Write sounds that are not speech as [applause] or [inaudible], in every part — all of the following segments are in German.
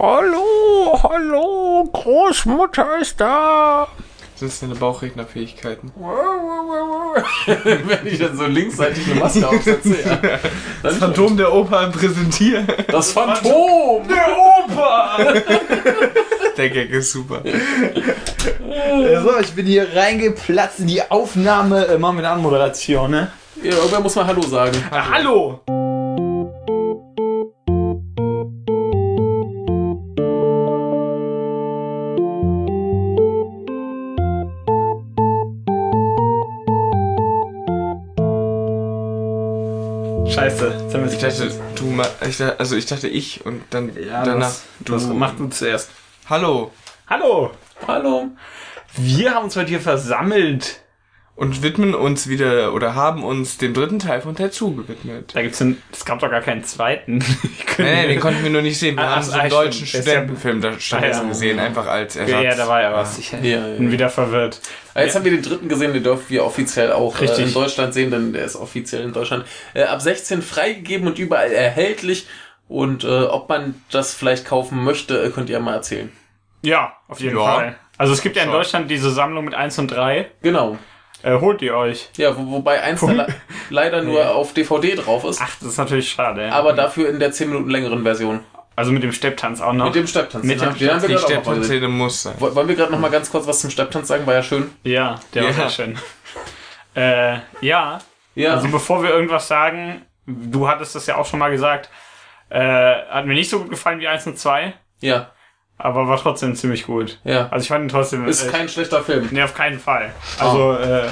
Hallo, hallo, Großmutter ist da. Das sind deine Bauchrednerfähigkeiten. [laughs] Wenn ich dann so linksseitig eine Maske aufsetze, ja. Das Phantom der Oper präsentieren. Das Phantom! Der Opa! Der Gag ist super. so, ich bin hier reingeplatzt in die Aufnahme. Äh, machen wir eine Anmoderation, ne? Ja, irgendwer muss mal Hallo sagen. Ah, hallo! Scheiße, jetzt haben wir Ich dachte, du ma ich dachte, also ich dachte ich und dann ja, danach das, du. das mach du zuerst. Hallo. Hallo! Hallo. Wir haben uns heute hier versammelt. Und widmen uns wieder oder haben uns dem dritten Teil von Tetsu gewidmet. Da gibt's einen, es gab doch gar keinen zweiten. [laughs] Nee, nee, den konnten wir nur nicht sehen. Wir Ah, haben ach, so einen deutschen stimmt. Studentenfilm da stattdessen Ah, ja. gesehen, einfach als Ersatz. ja, ja, da war ja was. Ich Ja, bin ja. wieder verwirrt. Ah, Jetzt haben wir den dritten gesehen, den dürfen wir offiziell auch äh, Richtig. in Deutschland sehen, denn der ist offiziell in Deutschland äh, ab 16 freigegeben und überall erhältlich. Und äh, ob man das vielleicht kaufen möchte, äh, könnt ihr mal erzählen. Ja, auf jeden Ja. Fall. Also es gibt ja in. Deutschland diese Sammlung mit 1 und 3. Genau. Äh, holt ihr euch. Ja, wo, wobei eins da le leider nur auf DVD drauf ist, Ach, das ist natürlich schade. ja. aber dafür in der 10 Minuten längeren Version. also mit dem Stepptanz auch noch. Mit dem Stepptanz. Mit dem wir Die gerade auch noch mal gesehen. Stepptanzszene muss sein. Woll- Wollen wir gerade noch mal ganz kurz was zum Stepptanz sagen? War ja schön. ja, der war Ja. sehr schön. äh, ja, Ja. also bevor wir irgendwas sagen, du hattest das ja auch schon mal gesagt, äh, hat mir nicht so gut gefallen wie 1 und 2, ja. Aber war trotzdem ziemlich gut. Ja. Also ich fand ihn trotzdem... Ist äh, kein schlechter Film. Nee, auf keinen Fall. Also, äh.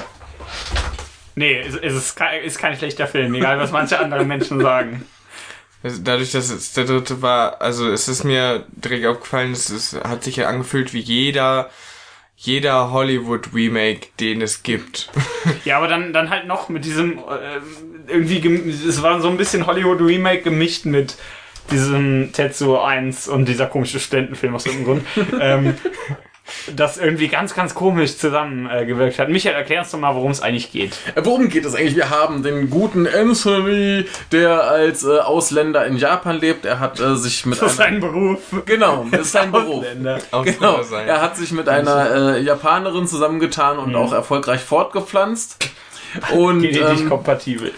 Nee, es, es ist, kein, ist kein schlechter Film, egal was manche andere Menschen sagen. Also Dadurch, dass es der dritte war, also es ist mir direkt aufgefallen, es ist, hat sich ja angefühlt wie jeder, jeder Hollywood-Remake, den es gibt. [laughs] Ja, aber dann, dann halt noch mit diesem, äh, irgendwie, es war so ein bisschen Hollywood-Remake gemischt mit diesem Tetsuo 1 und dieser komische Studentenfilm aus irgendeinem Grund. [laughs] ähm, das irgendwie ganz, ganz komisch zusammengewirkt äh, gewirkt hat. Michael, erklär uns doch mal, worum es eigentlich geht. Äh, Worum geht es eigentlich? Wir haben den guten Anthony, der als äh, Ausländer in Japan lebt. Er hat äh, sich mit [laughs] Das ist einer... ein Beruf. Genau, das ist sein Beruf. Ausländer. Genau, sein. er hat sich mit einer äh, Japanerin zusammengetan und auch erfolgreich fortgepflanzt. Und Genetisch ähm, kompatibel.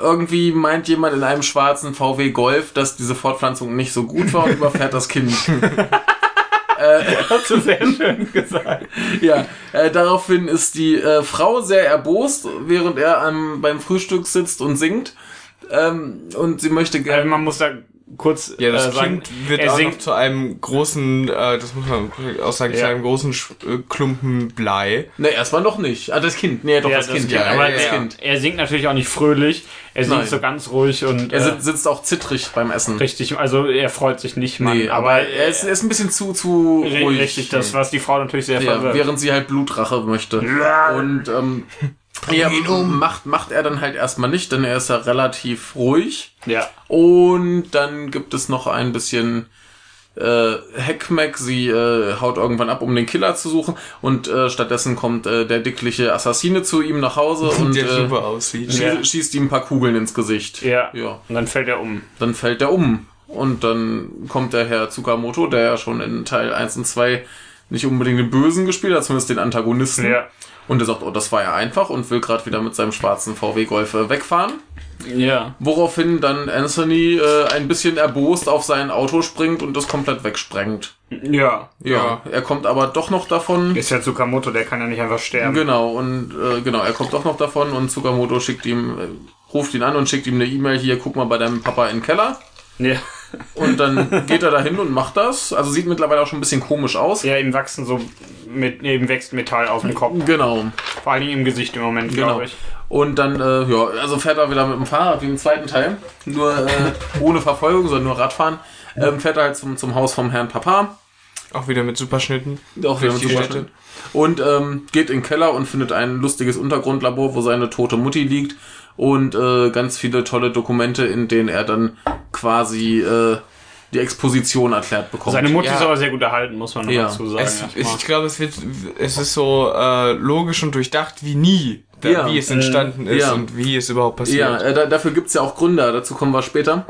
Irgendwie meint jemand in einem schwarzen VW Golf, dass diese Fortpflanzung nicht so gut war und [laughs] überfährt das Kind. [laughs] Hast du sehr schön gesagt. Ja, äh, daraufhin ist die äh, Frau sehr erbost, während er am, beim Frühstück sitzt und singt. Ähm, und sie möchte Also gerne. man muss da kurz Ja, das äh, sagen, Kind wird er auch singt, noch zu einem großen, äh, das muss man auch sagen, zu Ja. einem großen Sch- äh, Klumpen Blei. Ne, erstmal noch nicht. Ah, das Kind. Nee, doch, ja, das, Kind. Ja, aber ja, das er, Kind. er singt natürlich auch nicht fröhlich. Er singt Nein. so ganz ruhig und Er äh, sitzt, sitzt auch zittrig beim Essen. richtig. Also er freut sich nicht mal. Nee, aber er ist, er ist ein bisschen zu, zu ruhig. richtig, das was die Frau natürlich sehr ja, verwirrt. während sie halt Blutrache möchte. Und ähm, ja, macht, macht er dann halt erstmal nicht, denn er ist ja relativ ruhig. Ja, Und dann gibt es noch ein bisschen äh, Heckmeck. Sie äh, haut irgendwann ab, um den Killer zu suchen. Und äh, stattdessen kommt äh, der dickliche Assassine zu ihm nach Hause [laughs] und der äh, super aussieht. schie Ja. schießt ihm ein paar Kugeln ins Gesicht. ja, Ja. Und dann fällt er um. Dann fällt er um. Und dann kommt der Herr Tsukamoto, der ja schon in Teil 1 und 2 nicht unbedingt den Bösen gespielt hat, zumindest den Antagonisten. Ja, Und er sagt, oh, das war ja einfach und will gerade wieder mit seinem schwarzen VW Golf äh, wegfahren. ja. Woraufhin dann Anthony äh, ein bisschen erbost auf sein Auto springt und das komplett wegsprengt. Ja. Ja, er kommt aber doch noch davon. Ist ja Tsukamoto, der kann ja nicht einfach sterben. Genau, und äh, genau, er kommt doch noch davon und Tsukamoto schickt ihm, äh, ruft ihn an und schickt ihm eine E-Mail, hier, guck mal bei deinem Papa in den Keller. Ja. Und dann geht er dahin und macht das. Also sieht mittlerweile auch schon ein bisschen komisch aus. ja, ihm wachsen so, mit, ihm wächst Metall auf dem Kopf. Genau, Vor allem im Gesicht im Moment, genau. glaube ich. Und dann, äh, ja, also fährt er wieder mit dem Fahrrad wie im zweiten Teil. Nur äh, [laughs] ohne Verfolgung, sondern nur Radfahren. Ähm, fährt er halt zum, zum Haus vom Herrn Papa. Auch wieder mit Superschnitten. Auch wieder mit Richtig Superschnitt. Und ähm, geht in den Keller und findet ein lustiges Untergrundlabor, wo seine tote Mutti liegt. Und äh, ganz viele tolle Dokumente, in denen er dann quasi äh, die Exposition erklärt bekommt. Seine Mutti Ja. ist aber sehr gut erhalten, muss man noch Ja. dazu sagen. Es, ich glaube, es wird, es ist so äh, logisch und durchdacht wie nie, da, Ja, wie es entstanden ist ja. und wie es überhaupt passiert. ja, äh, da, dafür gibt's ja auch Gründer, dazu kommen wir später.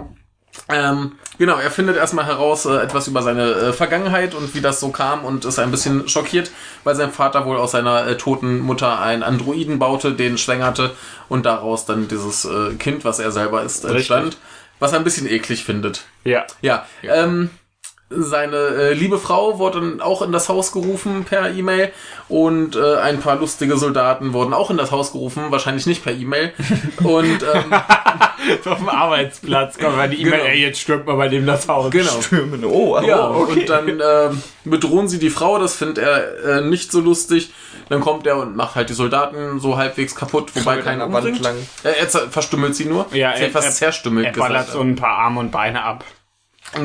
Ähm, genau, er findet erstmal heraus äh, etwas über seine äh, Vergangenheit und wie das so kam und ist ein bisschen schockiert, weil sein Vater wohl aus seiner äh, toten Mutter einen Androiden baute, den schwängerte und daraus dann dieses äh, Kind, was er selber ist, entstand, was er ein bisschen eklig findet. Ja. Ja, ähm, seine äh, liebe Frau wurde dann auch in das Haus gerufen per E-Mail und äh, ein paar lustige Soldaten wurden auch in das Haus gerufen, wahrscheinlich nicht per E-Mail. [laughs] Und ähm, Auf dem Arbeitsplatz kommt mal die E-Mail, Genau. ey, jetzt stürmt mal bei dem das Haus. genau. Stürmen. Oh, oh, Ja, okay. und dann ähm, bedrohen sie die Frau, das findet er äh, nicht so lustig. Dann kommt er und macht halt die Soldaten so halbwegs kaputt, wobei keiner umbringt. lang. Er zer- verstümmelt sie nur. Ja, sie er- hat fast er- zerstümmelt Er ballert gesagt. so ein paar Arme und Beine ab.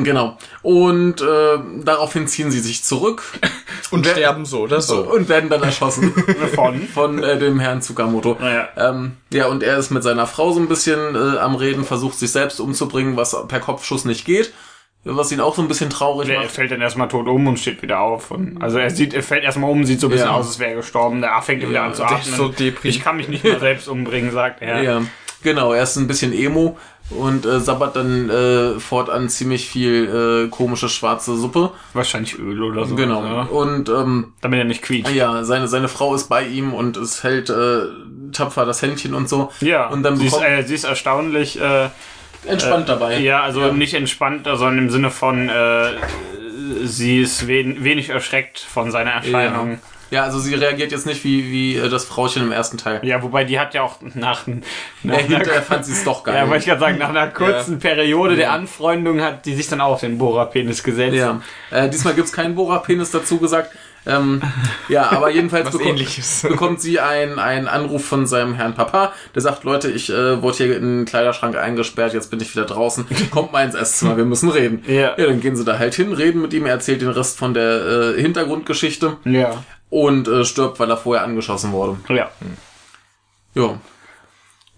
Genau. Und äh, daraufhin ziehen sie sich zurück [laughs] Und wer- sterben so oder so. und werden dann erschossen. [laughs] Von? von äh, dem Herrn Tsukamoto. Ja. Ähm, ja, und er ist mit seiner Frau so ein bisschen äh, am Reden, versucht sich selbst umzubringen, was per Kopfschuss nicht geht. Was ihn auch so ein bisschen traurig Er macht. fällt dann erstmal tot um und steht wieder auf. Und, also er sieht, er fällt erstmal um, sieht so ein bisschen Ja. aus, als wäre er gestorben. Der fängt wieder Ja, an zu der atmen. so ich kann mich nicht mal selbst umbringen, sagt er. Ja, genau, er ist ein bisschen emo und äh, sabbert dann äh, fortan ziemlich viel äh, komische schwarze Suppe. Wahrscheinlich Öl oder so. Genau. Ja. Und ähm, Damit er nicht quietscht. ja, seine, seine Frau ist bei ihm und es hält äh, tapfer das Händchen und so. Ja, Und dann sie, ist, äh, sie ist erstaunlich, äh, Entspannt dabei. ja, also Ja. nicht entspannt, sondern im Sinne von, äh, sie ist wen, wenig erschreckt von seiner Erscheinung. Ja, also sie reagiert jetzt nicht wie, wie äh, das Frauchen im ersten Teil. Ja, wobei die hat ja auch nach, nach Ja, hinterher fand sie es doch [laughs] geil. ja, wollte ich gerade sagen, nach einer kurzen Periode der Anfreundung hat die sich dann auch auf den Bohrerpenis gesetzt. Ja, äh, diesmal gibt's keinen Bohrerpenis dazu gesagt. Ähm, ja, aber jedenfalls [laughs] bekommt, [laughs] bekommt sie einen einen Anruf von seinem Herrn Papa, der sagt, Leute, ich äh, wurde hier in den Kleiderschrank eingesperrt, jetzt bin ich wieder draußen. Kommt mal ins Esszimmer, wir müssen reden. Ja. ja, dann gehen sie da halt hin, reden mit ihm, er erzählt den Rest von der äh, Hintergrundgeschichte Ja. und äh, stirbt, weil er vorher angeschossen wurde. Ja. Ja,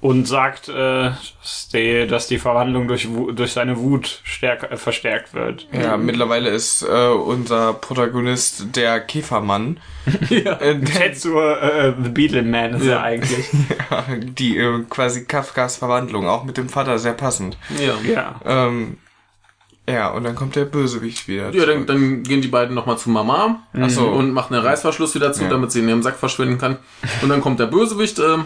Und sagt, äh, dass, die, dass die Verwandlung durch, Wu- durch seine Wut stärker, äh, verstärkt wird. Ja, mittlerweile ist äh, unser Protagonist der Käfermann. [laughs] ja. Äh, der, Tetsuo, äh, The Beetle Man ist er Ja. eigentlich. [laughs] die äh, quasi Kafkas Verwandlung, auch mit dem Vater sehr passend. ja. ja. Ähm, ja, und dann kommt der Bösewicht wieder. Ja, dann, dann gehen die beiden nochmal zu Mama Ach so. und machen den Reißverschluss wieder zu, Ja. damit sie in ihrem Sack verschwinden kann. Und dann kommt der Bösewicht ähm,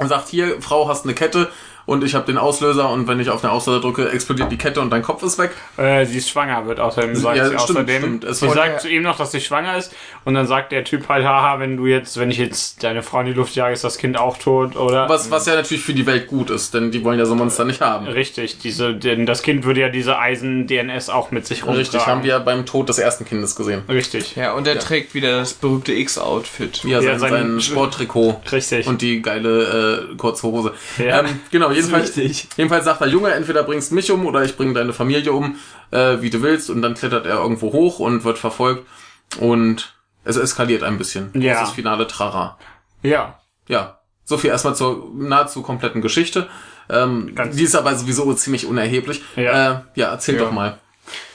und sagt, hier, Frau, hast eine Kette und ich habe den Auslöser und wenn ich auf den Auslöser drücke, explodiert die Kette und dein Kopf ist weg. Äh, sie ist schwanger, wird außerdem sagt Ja, sie stimmt, außerdem. stimmt. Es sie sagt zu ihm noch, dass sie schwanger ist und dann sagt der Typ halt, haha, wenn du jetzt, wenn ich jetzt deine Frau in die Luft jage, ist das Kind auch tot, oder? Was, was ja natürlich für die Welt gut ist, denn die wollen ja so Monster nicht haben. Richtig, diese, denn das Kind würde ja diese Eisen-DNS auch mit sich rumtragen. Richtig, haben wir ja beim Tod des ersten Kindes gesehen. Richtig, Ja, und er trägt wieder das berühmte X-Outfit. Ja, Ja, sein, sein- sein Sporttrikot. richtig. Und die geile äh, kurze Hose. Ja. Ähm, genau, jedenfalls, wichtig. jedenfalls sagt der Junge, entweder bringst mich um oder ich bringe deine Familie um, äh, wie du willst. Und dann klettert er irgendwo hoch und wird verfolgt. Und es eskaliert ein bisschen. Ja. Das ist Finale Trara. ja, Ja, so viel erstmal zur nahezu kompletten Geschichte. Ähm, Ganz- die ist aber sowieso ziemlich unerheblich. Ja. äh, ja erzähl Ja. doch mal.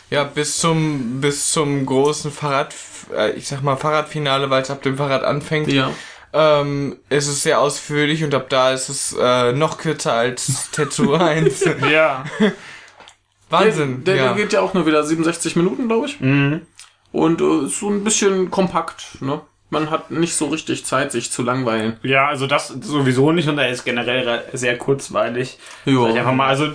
Ja, bis zum bis zum großen Fahrrad, äh, ich sag mal Fahrradfinale, weil es ab dem Fahrrad anfängt. Ja. Ähm, ist es sehr ausführlich und ab da ist es äh, noch kürzer als [laughs] Tetsuo 1. ja. [laughs] Wahnsinn. Der, der ja. geht ja auch nur wieder 67 Minuten, glaube ich. Mhm. Und äh, ist so ein bisschen kompakt, ne? Man hat nicht so richtig Zeit, sich zu langweilen. Ja, also das sowieso nicht und er ist generell re- sehr kurzweilig. Sag ich einfach mal, also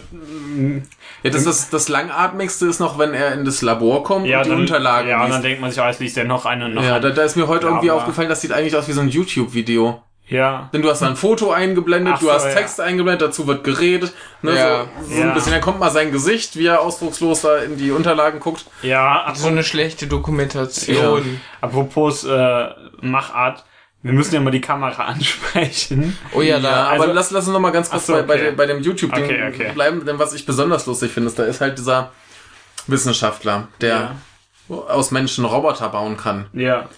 Ja, das, das, das Langatmigste ist noch, wenn er in das Labor kommt ja, und die dann, Unterlagen ja, und liest. dann denkt man sich, oh, jetzt liest er noch eine und noch Ja, da, da ist mir heute Ja, irgendwie aufgefallen, das sieht eigentlich aus wie so ein YouTube-Video. Ja. Denn du hast da ein Foto eingeblendet, Ach du so, hast ja. Text eingeblendet, dazu wird geredet. Ne, Ja. so, so Ja. ein bisschen, dann kommt mal sein Gesicht, wie er ausdruckslos da in die Unterlagen guckt. Ja, so eine schlechte Dokumentation. apropos äh, Machart, wir müssen ja mal die Kamera [laughs] ansprechen. Oh ja, Ja, da. aber also- lass, lass uns noch mal ganz kurz so, bei, bei, bei dem YouTube-Ding Okay, okay. bleiben, denn was ich besonders lustig finde, ist, da ist halt dieser Wissenschaftler, der aus Menschen Roboter bauen kann. Ja.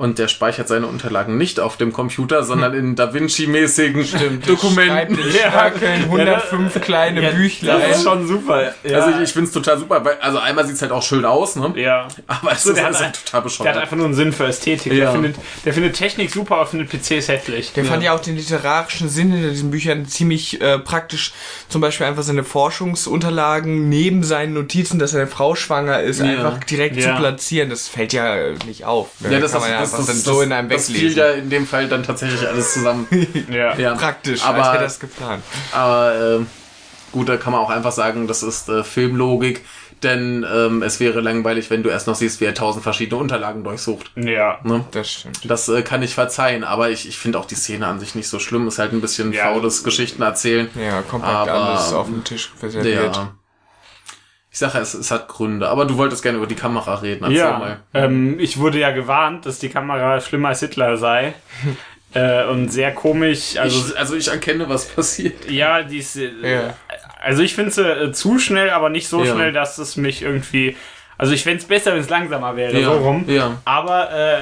Und der speichert seine Unterlagen nicht auf dem Computer, sondern in Da Vinci-mäßigen Dokumenten. Schreibt in [laughs] Schnörkeln 105 kleine Ja, Büchlein. Das ist schon super. Ja. Also ich, ich finde es total super, weil also einmal sieht's halt auch schön aus, ne? ja. Aber es So, ist, der halt total Der hat bescheuert. einfach nur einen Sinn für Ästhetik. Ja. Der, findet, der findet Technik super, aber findet PCs hässlich. Der fand ja auch den literarischen Sinn hinter diesen Büchern ziemlich äh, praktisch. Zum Beispiel einfach seine Forschungsunterlagen neben seinen Notizen, dass seine Frau schwanger ist, Ja. einfach direkt Ja. zu platzieren. Das fällt ja nicht auf. Ja, das, kann ist, das, dann das, so in einem das fiel weglesen. ja in dem Fall dann tatsächlich alles zusammen. [laughs] Ja. Ja. Praktisch, aber, als wäre das geplant. aber äh, gut, da kann man auch einfach sagen, das ist äh, Filmlogik, denn ähm, es wäre langweilig, wenn du erst noch siehst, wie er tausend verschiedene Unterlagen durchsucht. Ja. Ne? Das stimmt. Das äh, kann ich verzeihen, aber ich, ich finde auch die Szene an sich nicht so schlimm. Ist halt ein bisschen Ja. faules Geschichten erzählen. Ja, kompakt Aber, alles auf dem Tisch serviert. Ja. Ich sage, es, es hat Gründe. Aber du wolltest gerne über die Kamera reden. Erzähl Ja, mal. ähm, ich wurde ja gewarnt, dass die Kamera schlimmer als Hitler sei. [laughs] äh, und sehr komisch. Also, ich, also ich erkenne, was passiert. ja, die ist, äh, Ja. Also ich finde sie äh, zu schnell, aber nicht so Ja. schnell, dass es mich irgendwie. Also ich fände es besser, wenn es langsamer wäre, so rum. Ja, Aber äh,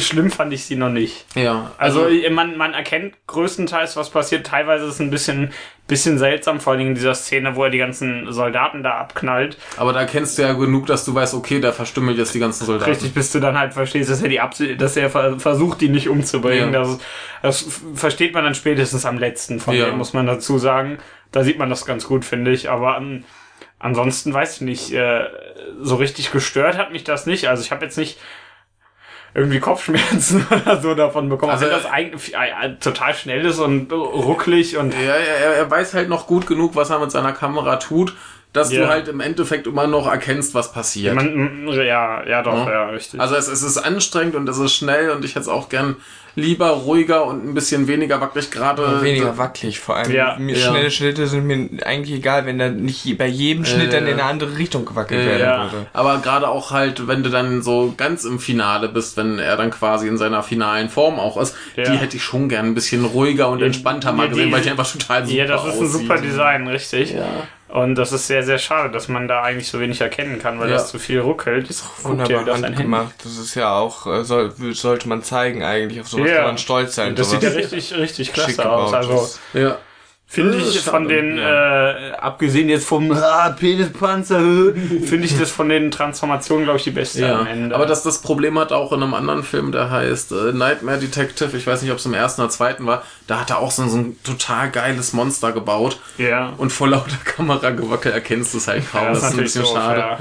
schlimm fand ich sie noch nicht. ja. Also äh, man, man erkennt größtenteils, was passiert. Teilweise ist es ein bisschen, bisschen seltsam, vor allen Dingen in dieser Szene, wo er die ganzen Soldaten da abknallt. aber da kennst du ja genug, dass du weißt, okay, da verstümmelt jetzt die ganzen Soldaten. Richtig, bis du dann halt verstehst, dass er die Absicht, dass er ver versucht, die nicht umzubringen. Ja. Das, das versteht man dann spätestens am letzten von Ja. dem, muss man dazu sagen. Da sieht man das ganz gut, finde ich. Aber an, ansonsten weiß ich nicht, äh, so richtig gestört hat mich das nicht. Also ich habe jetzt nicht irgendwie Kopfschmerzen [laughs] oder so davon bekommen. Also, Also das eigentlich total schnell ist und rucklig und Ja, er, er weiß halt noch gut genug, was er mit seiner Kamera tut, dass Ja. du halt im Endeffekt immer noch erkennst, was passiert. man, ja, ja doch, Ja. ja, richtig. also es, es ist anstrengend und es ist schnell und ich hätte es auch gern lieber ruhiger und ein bisschen weniger wackelig gerade. Weniger wackelig, vor allem. Ja. mir, Ja. Schnelle Schnitte sind mir eigentlich egal, wenn da nicht bei jedem Schnitt dann in eine andere Richtung gewackelt Ja, werden ja. würde. Aber gerade auch halt, wenn du dann so ganz im Finale bist, wenn er dann quasi in seiner finalen Form auch ist, Ja. die hätte ich schon gern ein bisschen ruhiger und entspannter mal gesehen, die- weil die einfach total super ja, das ist ein aussieht. super Design, richtig. Ja. Und das ist sehr, sehr schade, dass man da eigentlich so wenig erkennen kann, weil Ja. das zu viel ruckelt. Das Wunderbar handgemacht. Das ist ja auch, äh, soll, sollte man zeigen eigentlich. Auf sowas Ja. kann man stolz sein. Das sieht ja richtig, richtig klasse aus. Also ist. Ja. Finde Das ich ist von den, äh, abgesehen jetzt vom [laughs] ah, Penispanzer, finde ich das von den Transformationen, glaube ich, die beste Ja, am Ende. aber das, das Problem hat auch in einem anderen Film, der heißt äh, Nightmare Detective, ich weiß nicht, ob es im ersten oder zweiten war, da hat er auch so, so ein total geiles Monster gebaut ja. und vor lauter Kameragewackel erkennst du es halt kaum. Ja, das ist ein natürlich bisschen doof, schade. ja.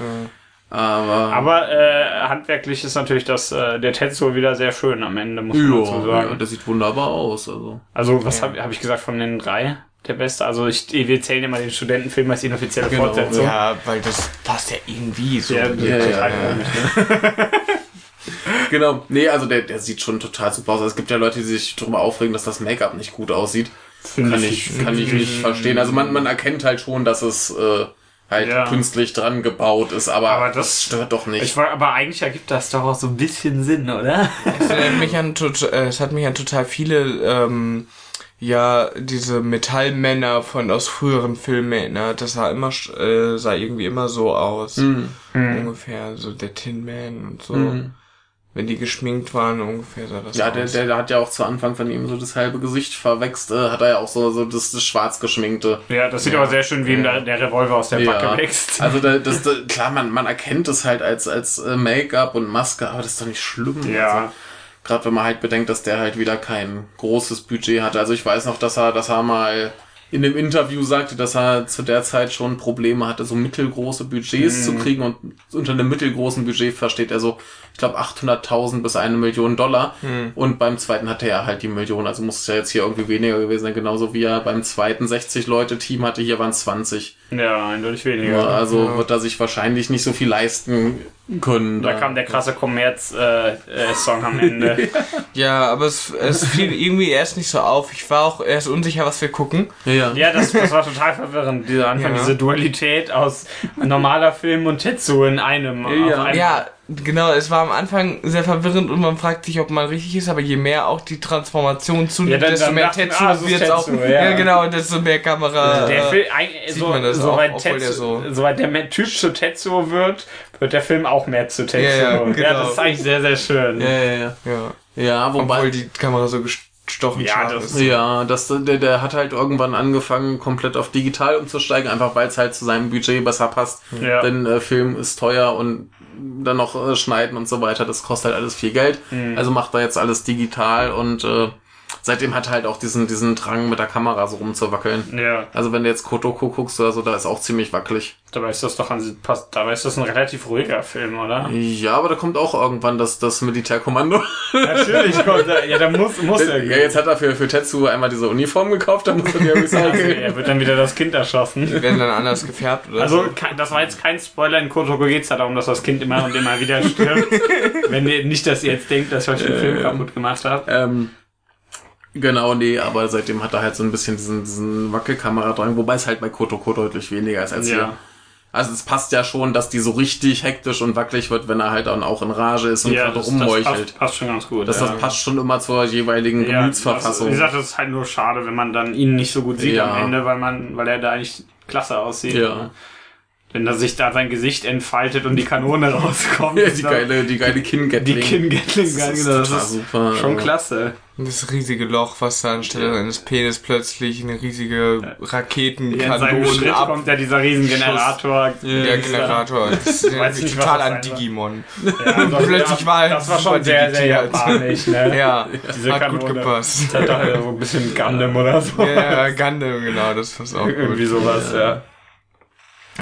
Aber, Aber äh, handwerklich ist natürlich das, äh, der Tetsuo wieder sehr schön am Ende, muss man dazu ja, ja, sagen. das sieht wunderbar aus. Also. Also, was habe hab ich gesagt von den drei? Der beste? Also, ich, wir zählen immer den Studentenfilm als inoffizielle Genau, Fortsetzung. Ja, weil das passt ja irgendwie so. Ja, Ja, total ja, ja. komisch. [laughs] Genau. Nee, also der, der sieht schon total super aus. Es gibt ja Leute, die sich darüber aufregen, dass das Make-up nicht gut aussieht. Kann ich- kann ich nicht verstehen. Also man, man erkennt halt schon, dass es äh, halt Ja. künstlich dran gebaut ist, aber, Aber das- das stört doch nicht. Ich war, aber eigentlich ergibt das doch auch so ein bisschen Sinn, oder? Es mich an, äh, es hat mich an total viele, ähm, ja, diese Metallmänner von aus früheren Filmen erinnert. Das sah immer, sch- äh, sah irgendwie immer so aus. Mhm. Ungefähr, so der Tin Man und so. Wenn die geschminkt waren, ungefähr sah das Ja, aus. der, der, der hat ja auch zu Anfang von ihm so das halbe Gesicht verwechselt, äh, hat er ja auch so, so das, das schwarz geschminkte. Ja, das sieht aber sehr schön, wie ihm der, der Revolver aus der Backe Ja. wächst. Also da, das, [laughs] da, klar, man, man erkennt es halt als, als äh, Make-up und Maske, aber das ist doch nicht schlimm. Ja. Also, Gerade wenn man halt bedenkt, dass der halt wieder kein großes Budget hatte. Also ich weiß noch, dass er, dass er mal in dem Interview sagte, dass er zu der Zeit schon Probleme hatte, so mittelgroße Budgets zu kriegen. Und unter einem mittelgroßen Budget versteht er so, ich glaube 800.000 bis eine Million Dollar. Und beim zweiten hatte er halt die Million, also muss es ja jetzt hier irgendwie weniger gewesen sein, genauso wie er beim zweiten 60 Leute Team hatte, hier waren es 20. Ja, eindeutig weniger. Ja, also wird er sich wahrscheinlich nicht so viel leisten können. Da kam der krasse Kommerz-Song am Ende. [laughs] Ja, aber es, es fiel irgendwie erst nicht so auf. Ich war auch erst unsicher, was wir gucken. ja. Ja, das, das war total verwirrend. Dieser Anfang, Ja. diese Dualität aus normaler Film und Tetsu in einem. auf Ja. einem. Ja, genau, es war am Anfang sehr verwirrend und man fragt sich, ob man richtig ist, aber je mehr auch die Transformation zunimmt, Ja, desto mehr Tetsu ah, es wird auch. Tetsu, Ja. ja. genau, und desto mehr Kamera. Der äh, Film, ein- sieht so, man das soweit auch, obwohl der Tetsu, so- soweit der Typ zu Tetsuo wird, wird der Film auch mehr zu Tetsuo. Ja, ja, ja, genau. das ist eigentlich sehr, sehr schön. Ja, ja, ja. Ja. Ja, wobei. Obwohl die Kamera so gestochen Ja, das ist. Ja, das, der, der hat halt irgendwann angefangen, komplett auf digital umzusteigen, einfach weil es halt zu seinem Budget besser passt. Ja. Denn äh, Film ist teuer und dann noch äh, schneiden und so weiter, das kostet halt alles viel Geld. Mhm. Also macht er jetzt alles digital und äh, seitdem hat er halt auch diesen, diesen Drang mit der Kamera so rumzuwackeln. Ja, Also wenn du jetzt Kotoko guckst oder so, da ist auch ziemlich wackelig. dabei ist das doch ein, passt- dabei ist das ein relativ ruhiger Film, oder? Ja, aber da kommt auch irgendwann das, das Militärkommando. Natürlich [laughs] kommt er, ja, da muss, muss er. ja, jetzt hat er für, für Tetsuo einmal diese Uniform gekauft, dann muss er die Also, recyceln. er wird dann wieder das Kind erschossen. Die werden dann anders gefärbt oder Also, das war jetzt kein Spoiler. In Kotoko geht es darum, dass das Kind immer und immer wieder stirbt. [laughs] Wenn ihr nicht, dass ihr jetzt denkt, dass ich euch den Film kaputt gemacht habe. Ähm, genau, nee, aber seitdem hat er halt so ein bisschen diesen, diesen Wackelkamera dran, wobei es halt bei Kotoko deutlich weniger ist als Ja. hier. Also es passt ja schon, dass die so richtig hektisch und wackelig wird, wenn er halt dann auch in Rage ist und Ja, gerade das, das rummeuchelt. passt, passt schon ganz gut. Das, ja. das passt schon immer zur jeweiligen Ja, Gemütsverfassung. Das, wie gesagt, das ist halt nur schade, wenn man dann ihn nicht so gut sieht Ja. am Ende, weil man, weil er da eigentlich klasse aussieht. Ja. Wenn da sich da sein Gesicht entfaltet und die Kanone [laughs] rauskommt. Ja, die das- geile, die geile die Kin-Gatling. Kim Gatling, Das ist das ist super. schon klasse. Das riesige Loch, was da anstelle seines Penis plötzlich eine riesige Ja, in Raketenkanone ab. kommt ja dieser riesen Generator. Der [laughs] Generator. Das nicht, was total an. Digimon. [laughs] Ja, Plötzlich war er das war schon sehr, sehr japanisch, ne? Ja, Diese hat gut Kanone. gepasst. Das hat doch so ein bisschen Gundam oder so. Ja, Gundam, genau, das passt auch Irgendwie gut. sowas, ja.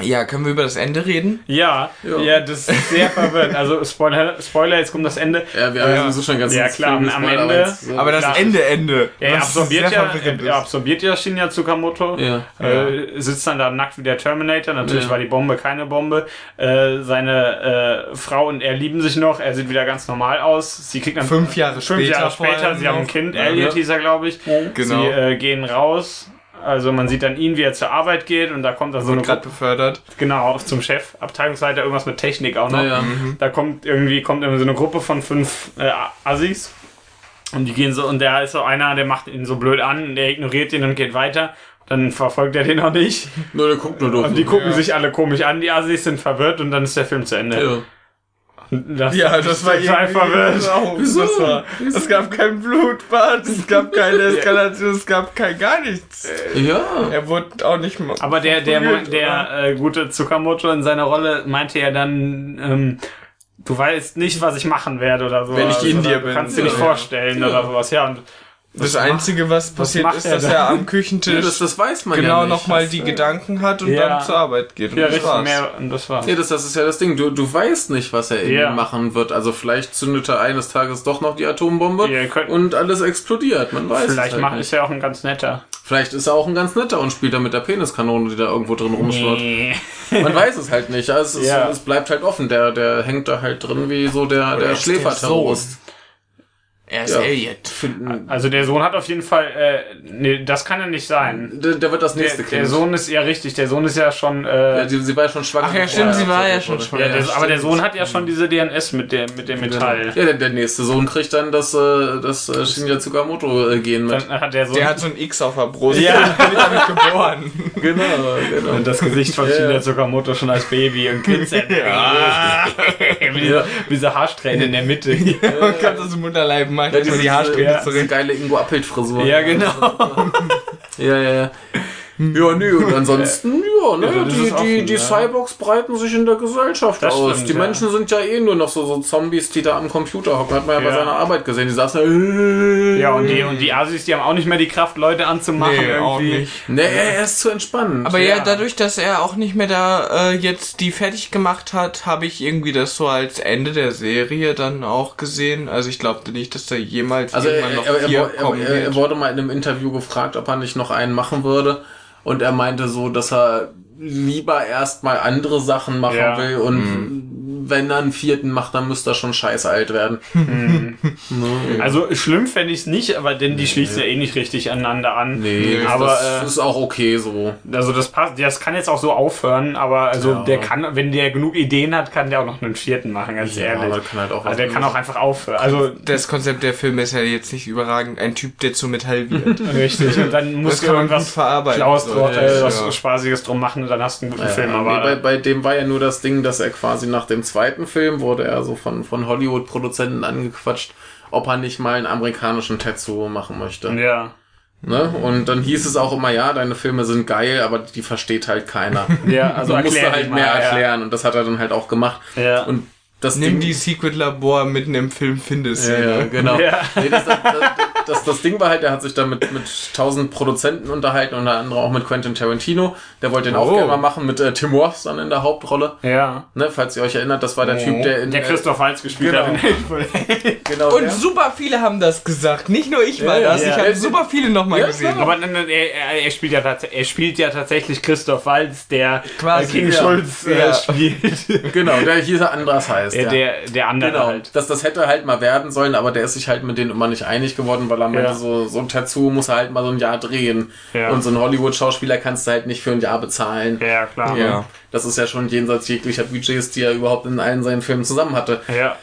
Ja, können wir über das Ende reden? Ja, Ja. ja, das ist sehr verwirrend. Also Spoiler, Spoiler, jetzt kommt das Ende. Ja, wir haben Ja. sowieso schon ganz Ja, klar, am Ende- jetzt, äh, Aber das Klar. Ende, Ende. Ja, er absorbiert ja, er absorbiert ja Shinya Tsukamoto. Ja. Äh, sitzt dann da nackt wie der Terminator. Natürlich Ja. war die Bombe keine Bombe. Äh, seine äh, Frau und er lieben sich noch. Er sieht wieder ganz normal aus. Sie kriegt dann Fünf Jahre fünf später Jahre vor später. Sie haben ein. Kind. Ja. Elliot hieß er, glaube ich. Genau. Sie äh, gehen raus. Also man sieht dann ihn, wie er zur Arbeit geht und da kommt dann so eine gerade Gruppe, befördert. genau, zum Chef, Abteilungsleiter, irgendwas mit Technik auch noch. Naja. Da kommt irgendwie kommt irgendwie so eine Gruppe von fünf äh, Assis und die gehen so und der ist so einer, der macht ihn so blöd an, der ignoriert ihn und geht weiter. Dann verfolgt er den noch nicht. [laughs] Nur der guckt nur doof. Und die gucken Ja. sich alle komisch an, die Assis sind verwirrt und dann ist der Film zu Ende. Ja. Das Ja, das war total verwirrt. Wieso? Das war, es gab kein Blutbad, es gab keine [laughs] Eskalation, es gab kein gar nichts. Ja. Er wurde auch nicht mal. Aber der, der, verprügelt, der äh, gute Tsukamoto in seiner Rolle meinte ja dann, ähm, du weißt nicht, was ich machen werde oder so. Wenn ich in oder dir du bin. kannst dir nicht Ja. vorstellen Ja. oder sowas. Ja, und Das Einzige, was passiert macht ist, er dass da? er am Ja, Küchentisch das, das weiß man genau ja nochmal die Gedanken hat und Ja. dann zur Arbeit geht. Und ja, das richtig war's. mehr, und das war's. Ja, das, das ist ja das Ding. Du, du weißt nicht, was er Ja. eben machen wird. Also vielleicht zündet er eines Tages doch noch die Atombombe Ja, könnt- und alles explodiert. Man weiß Vielleicht es halt macht, nicht. ist er auch ein ganz netter. Vielleicht ist er auch ein ganz netter und spielt da mit der Peniskanone, die da irgendwo drin rumschwirrt. Man weiß es halt nicht. Also es, [laughs] ist, es bleibt halt offen. Der, der hängt da halt drin wie so der, Oder der Schläferterrorist. Er ist Ja. Elliot. Also der Sohn hat auf jeden Fall, äh, nee, das kann ja nicht sein. Der, der wird das Der, nächste der Kind. Sohn ist ja richtig, der Sohn ist ja schon, äh, ja, sie, sie war ja schon schwanger. Ach ja, stimmt, sie war ja schon schwanger. ja, der, Ja, aber der. Sohn hat ja schon diese DNS mit dem, mit dem Metall. Ja, der, der nächste Sohn kriegt dann das, äh, das äh, Shinya Tsukamoto äh, Gen mit. Dann hat der Sohn Der hat so ein X auf der Brust. Ja. [laughs] Der wird damit geboren. [laughs] genau, genau. und das Gesicht von Ja. Shinya Tsukamoto schon als Baby und grinst [laughs] ja. wie, diese, wie diese Haarsträhne in der Mitte. Man kann das im Mutterleib machen, Ja, ja, diese, die Haarsträhne diese zurück. geile Ingo Appelt-Frisur. ja, genau. Ja, ja, ja. Ja, nee, und ansonsten, [laughs] ja, ne, Ja, die, offen, die, die ja. Cyborgs breiten sich in der Gesellschaft Das aus. stimmt, die ja. Menschen sind ja eh nur noch so, so Zombies, die da am Computer hocken. Hat man ja, bei seiner Arbeit gesehen. Die saßen da, Ja, und die, und die Asis, die haben auch nicht mehr die Kraft, Leute anzumachen. Nee, irgendwie. auch nicht. Nee, er ist zu entspannt. Aber ja. Ja. dadurch, dass er auch nicht mehr da äh, jetzt die fertig gemacht hat, habe ich irgendwie das so als Ende der Serie dann auch gesehen. Also ich glaube nicht, dass da jemals Also er, irgendwann noch er, er, vier er, kommen er, er wird. wurde mal in einem Interview gefragt, ob er nicht noch einen machen würde. Und er meinte so, dass er lieber erstmal andere Sachen machen Ja. will und wenn er einen vierten macht, dann müsste er schon scheiße alt werden. [laughs] Ne? Also schlimm fände ich es nicht, aber denn die schließen ja eh nicht richtig aneinander an. Nee, aber das äh, ist auch okay so. also das passt, das kann jetzt auch so aufhören, aber also Ja. der kann, wenn der genug Ideen hat, kann der auch noch einen vierten machen, ganz Ja, ehrlich. aber kann halt auch also der kann auch einfach aufhören. Also Das Konzept der Filme ist ja jetzt nicht überragend. Ein Typ, der zu Metall wird. [laughs] richtig. Und dann gut irgendwas verarbeiten. Klaus So, dort, ja, äh, was ja. Spaßiges drum machen und dann hast du einen guten Ja, Film. nee, Aber bei, bei dem war ja nur das Ding, dass er quasi nach dem zweiten Film wurde er so von, von Hollywood-Produzenten angequatscht, ob er nicht mal einen amerikanischen Tetsuo machen möchte. ja. Ne? Und dann hieß es auch immer, ja, deine Filme sind geil, aber die versteht halt keiner. Ja, also [laughs] du musst halt die mehr mal, ja. erklären und das hat er dann halt auch gemacht. Ja. Und das Nimm Ding, die Secret Labor mitten im Film findest. ja, ja, genau. Ja. Nee, das, das, das, das Ding war halt, er hat sich da mit, mit tausend Produzenten unterhalten, unter anderem auch mit Quentin Tarantino. Der wollte den auch Oh. gerne mal machen, mit äh, Tim Roth dann in der Hauptrolle. Ja. Ne, falls ihr euch erinnert, das war der Typ, der in Der Christoph Waltz gespielt Genau. hat in. [laughs] genau Und der. super viele haben das gesagt. Nicht nur ich war Ja, das. ja. Ich Ja, habe super viele nochmal ja, gesehen. Aber nein, nein, er, er, spielt ja er spielt ja tatsächlich Christoph Waltz, der Quasi, äh, King ja. Schulz äh, Ja. spielt. [laughs] Genau, der hier anders heißt. der, ja. der, der andere Genau, halt. das, das hätte halt mal werden sollen, aber der ist sich halt mit denen immer nicht einig geworden, weil er meinte, Ja. so, so ein Tattoo muss er halt mal so ein Jahr drehen. Ja. Und so ein Hollywood-Schauspieler kannst du halt nicht für ein Jahr bezahlen. Ja, klar. Ja. Das ist ja schon jenseits jeglicher Budgets, die er überhaupt in allen seinen Filmen zusammen hatte. Ja.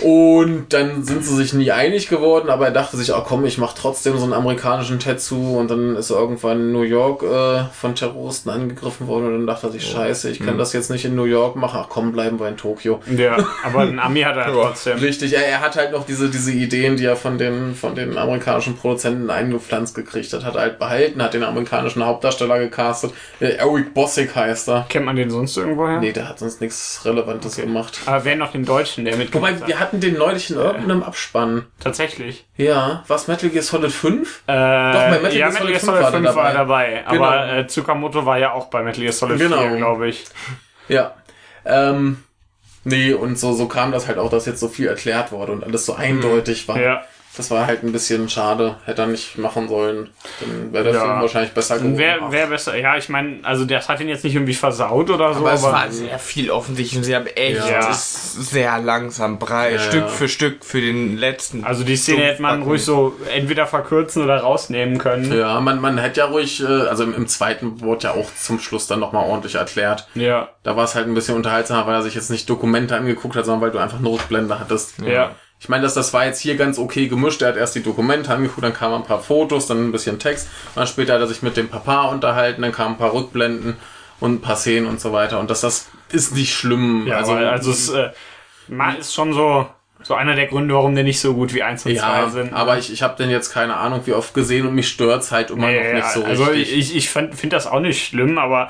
Und dann sind sie sich nie einig geworden, aber er dachte sich, oh komm, ich mach trotzdem so einen amerikanischen Tattoo und dann ist er irgendwann in New York äh, von Terroristen angegriffen worden und dann dachte er sich, scheiße, ich kann das jetzt nicht in New York machen, ach komm, bleiben wir in Tokio. ja. [laughs] Aber ein Ami hat er trotzdem. Richtig, er, er hat halt noch diese, diese Ideen, die er von den, von den amerikanischen Produzenten eingepflanzt gekriegt hat, hat er halt behalten, hat den amerikanischen Hauptdarsteller gecastet. Äh, Eric Bossick heißt er. Kennt man den sonst irgendwoher? Nee, der hat sonst nichts Relevantes gemacht. Aber wer noch den Deutschen, der mitgemacht wir hat? Hatten den neulich in irgendeinem Abspann. Tatsächlich. Ja, was Metal Gear Solid 5? Äh, bei Metal ja, Gear Metal Gear Solid Solid 5 5 war war dabei. Genau. Aber äh, Tsukamoto war ja auch bei Metal Gear Solid Genau. 4, glaube ich. [laughs] Ja. Ähm, nee, und so, so kam das halt auch, dass jetzt so viel erklärt wurde und alles so eindeutig war. Ja. Das war halt ein bisschen schade. Hätte er nicht machen sollen. Dann wäre der Ja. Film wahrscheinlich besser geworden. Wer, wer besser? Ja, ich meine, also das hat ihn jetzt nicht irgendwie versaut oder so, Aber aber, es war sehr viel offensichtlich und sie haben echt Ja. sehr langsam breit, Ja, Stück ja. für Stück für den letzten. also die Szene hätte man ruhig so entweder verkürzen oder rausnehmen können. Ja, man, man hätte ja ruhig, äh, also im, im zweiten wurde ja auch zum Schluss dann nochmal ordentlich erklärt. Ja. Da war es halt ein bisschen unterhaltsamer, weil er sich jetzt nicht Dokumente angeguckt hat, sondern weil du einfach eine Rückblende hattest. Ja. Ich meine, dass das war jetzt hier ganz okay gemischt. Er hat erst die Dokumente angeguckt, dann kamen ein paar Fotos, dann ein bisschen Text. Dann später hat er sich mit dem Papa unterhalten, dann kamen ein paar Rückblenden und ein paar Szenen und so weiter. Und das, das ist nicht schlimm. Ja, also, also es äh, ma- ist schon so, so einer der Gründe, warum der nicht so gut wie 1 und 2 ja, sind. aber ich, ich habe den jetzt keine Ahnung wie oft gesehen und mich stört's halt immer Nee, noch nicht so also richtig. ich, ich finde das auch nicht schlimm, aber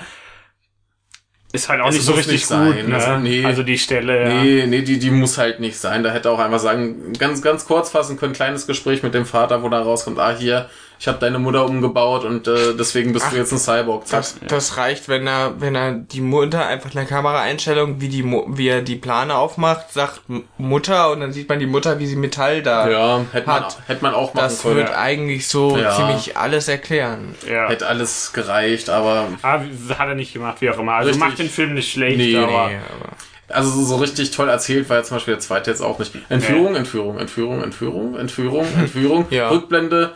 ist halt auch Es nicht so richtig nicht gut. sein, ne? also, nee. also die Stelle, ja. Nee, nee, die, die muss halt nicht sein. Da hätte auch einfach sagen, ganz, ganz kurz fassen können, kleines Gespräch mit dem Vater, wo da rauskommt, ah, hier, ich habe deine Mutter umgebaut und äh, deswegen bist Ach, du jetzt ein Cyborg. Das, das reicht, wenn er, wenn er die Mutter einfach eine Kameraeinstellung, wie die, wie er die Plane aufmacht, sagt Mutter und dann sieht man die Mutter, wie sie Metall da. Ja, hätte man, Hat. hätte man auch machen Das können. wird eigentlich so Ja. ziemlich alles erklären. ja. Hätte alles gereicht, aber Ah, hat er nicht gemacht, wie auch immer. Also Richtig. macht den Film nicht schlecht, Nee, aber Nee, aber also so, richtig toll erzählt war jetzt zum Beispiel der zweite jetzt auch nicht. Entführung, Entführung, Entführung, Entführung, Entführung, [laughs] Entführung, Ja. Rückblende,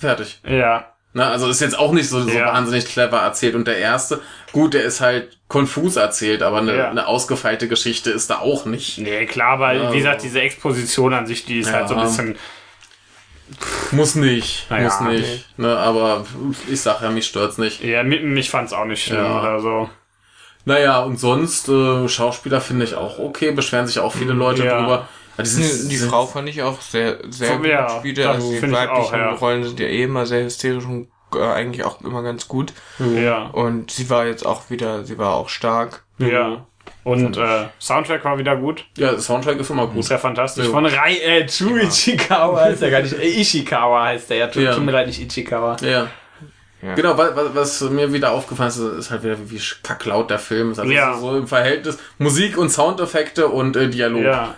fertig. ja. Na, also ist jetzt auch nicht so, so Ja. wahnsinnig clever erzählt. Und der erste, gut, der ist halt konfus erzählt, aber eine, Ja. eine ausgefeilte Geschichte ist da auch nicht. Nee, klar, weil, Ja, wie gesagt, diese Exposition an sich, die ist halt so ein bisschen. Muss nicht, Naja, muss nicht. Ne, aber ich sag ja, mich stört's nicht. Ja, mi- mich fand's auch nicht schlimm oder so. Naja, und sonst, äh, Schauspieler finde ich auch okay, beschweren sich auch viele Leute Ja. drüber. Ja, die, die Frau fand ich auch sehr, sehr gut ja, das Also die weiblichen auch, ja. Rollen sind ja eh immer sehr hysterisch und äh, eigentlich auch immer ganz gut. Ja. Und sie war jetzt auch wieder, sie war auch stark. Ja. Und äh, Soundtrack war wieder gut. Ja, Soundtrack ist immer gut. Ist ja fantastisch. Ja. Von Rai, äh, Chu Ichikawa heißt der gar nicht. Äh, Ishikawa heißt der ja. Tut, Ja. tut mir leid, nicht Ichikawa. Ja. Ja. Genau, was, was, was mir wieder aufgefallen ist, ist halt wieder, wie kacklaut der Film ist. Also Ja. so im Verhältnis Musik und Soundeffekte und äh, Dialog. Ja.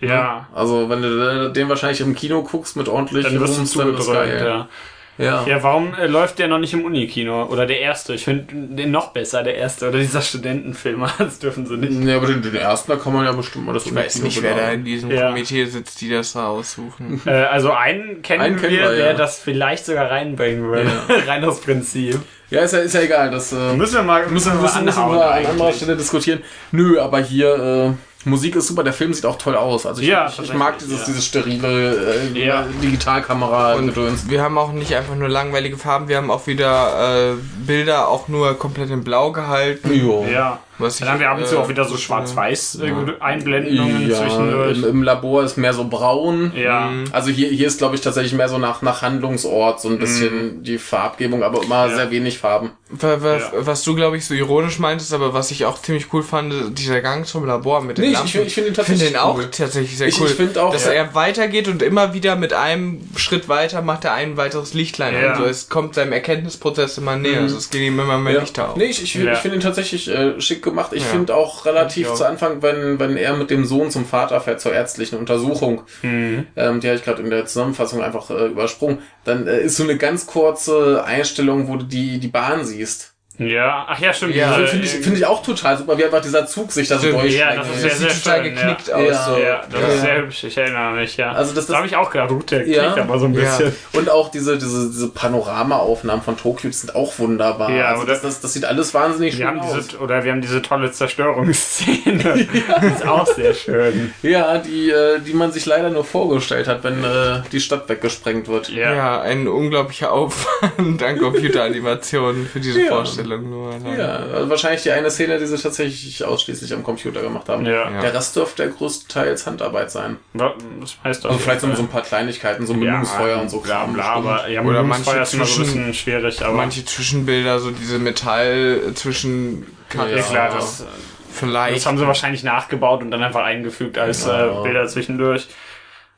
Ja. Also wenn du den wahrscheinlich im Kino guckst mit ordentlich Dann wirst du geil. ja. Ja. Ja, warum äh, läuft der noch nicht im Unikino? Oder der erste? Ich finde den noch besser, der erste. Oder dieser Studentenfilm. [laughs] Das dürfen sie nicht. Ja, aber den, den ersten, da kann man ja bestimmt mal das Ich weiß nicht, wer da in diesem Ja. Komitee sitzt, die das da aussuchen. [laughs] Äh, also einen kennen Einen kennen wir, wir, der ja. das vielleicht sogar reinbringen würde. [laughs] Rein aus Prinzip. Ja, ist ja, ist ja egal. Das äh, Müssen wir mal, müssen, müssen, müssen wir an anderer Stelle diskutieren. Nö, aber hier, äh, Musik ist super, der Film sieht auch toll aus. Also ich, Ja, ich, ich mag dieses, ja. dieses sterile äh, Ja. Digitalkamera Und gedöns. wir haben auch nicht einfach nur langweilige Farben, wir haben auch wieder äh, Bilder auch nur komplett in blau gehalten. Jo. Ja. Was Dann haben wir ab und zu äh, auch wieder so schwarz-weiß äh, Einblendungen Ja, zwischendurch. im, im Labor ist mehr so braun. Ja. Also hier, hier ist, glaube ich, tatsächlich mehr so nach, nach Handlungsort so ein bisschen die Farbgebung, aber immer Mhm. Ja. sehr wenig Farben. wa- wa- Ja. Was du, glaube ich, so ironisch meintest, aber was ich auch ziemlich cool fand, dieser Gang zum Labor mit den Nee, ich- Lampen. ich find- ich find ihn Ich finde tatsächlich den auch cool. tatsächlich sehr Ich- cool. ich find auch, dass ja. er weitergeht und immer wieder mit einem Schritt weiter macht er ein weiteres Lichtlein. Ja. Also es kommt seinem Erkenntnisprozess immer näher. Also es gehen ihm immer mehr Ja. Lichter auf. Nee, ich, ich finde Ja. ich find ihn tatsächlich äh, schick gemacht. Ich Ja. finde auch relativ auch. zu Anfang, wenn, wenn er mit dem Sohn zum Vater fährt zur ärztlichen Untersuchung, Mhm. ähm, die habe ich gerade in der Zusammenfassung einfach äh, übersprungen, dann äh, ist so eine ganz kurze Einstellung, wo du die, die Bahn siehst. Ja, ach ja, stimmt. Ja, Finde ich, find ich auch total super, wie einfach dieser Zug sich da so durchschlägt. Ja, das ist sehr, Das sehr sieht total schön. geknickt ja. aus. Ja. So. Ja, das Ja. ist sehr hübsch. Ich erinnere mich, ja. Also das- da das- habe ich auch gedacht, gut, der Ja. aber so ein Ja. bisschen. Und auch diese, diese, diese Panorama-Aufnahmen von Tokio, die sind auch wunderbar. Ja, also das, das, das sieht alles wahnsinnig Wir schön haben aus. diese, oder wir haben diese tolle Zerstörungsszene. [laughs] Die ist auch sehr schön. Ja, die, äh, die man sich leider nur vorgestellt hat, wenn äh, die Stadt weggesprengt wird. Ja. Ja, ein unglaublicher Aufwand an Computeranimationen für diese Ja. Vorstellung nur. allein. Ja, also wahrscheinlich die eine Szene, die sie tatsächlich ausschließlich am Computer gemacht haben. Ja. Ja. Der Rest dürfte ja größtenteils Handarbeit sein. Was heißt das? Also vielleicht so, so ein paar Kleinigkeiten, so Mündungsfeuer und so. Bla, bla, bestimmt. aber ja, Oder manche ist immer so ein zwischen- bisschen schwierig, aber. Manche Zwischenbilder, so diese Metall äh, zwischen Ja, ja, klar, das, vielleicht. das haben sie wahrscheinlich nachgebaut und dann einfach eingefügt als Ja. äh, Bilder zwischendurch.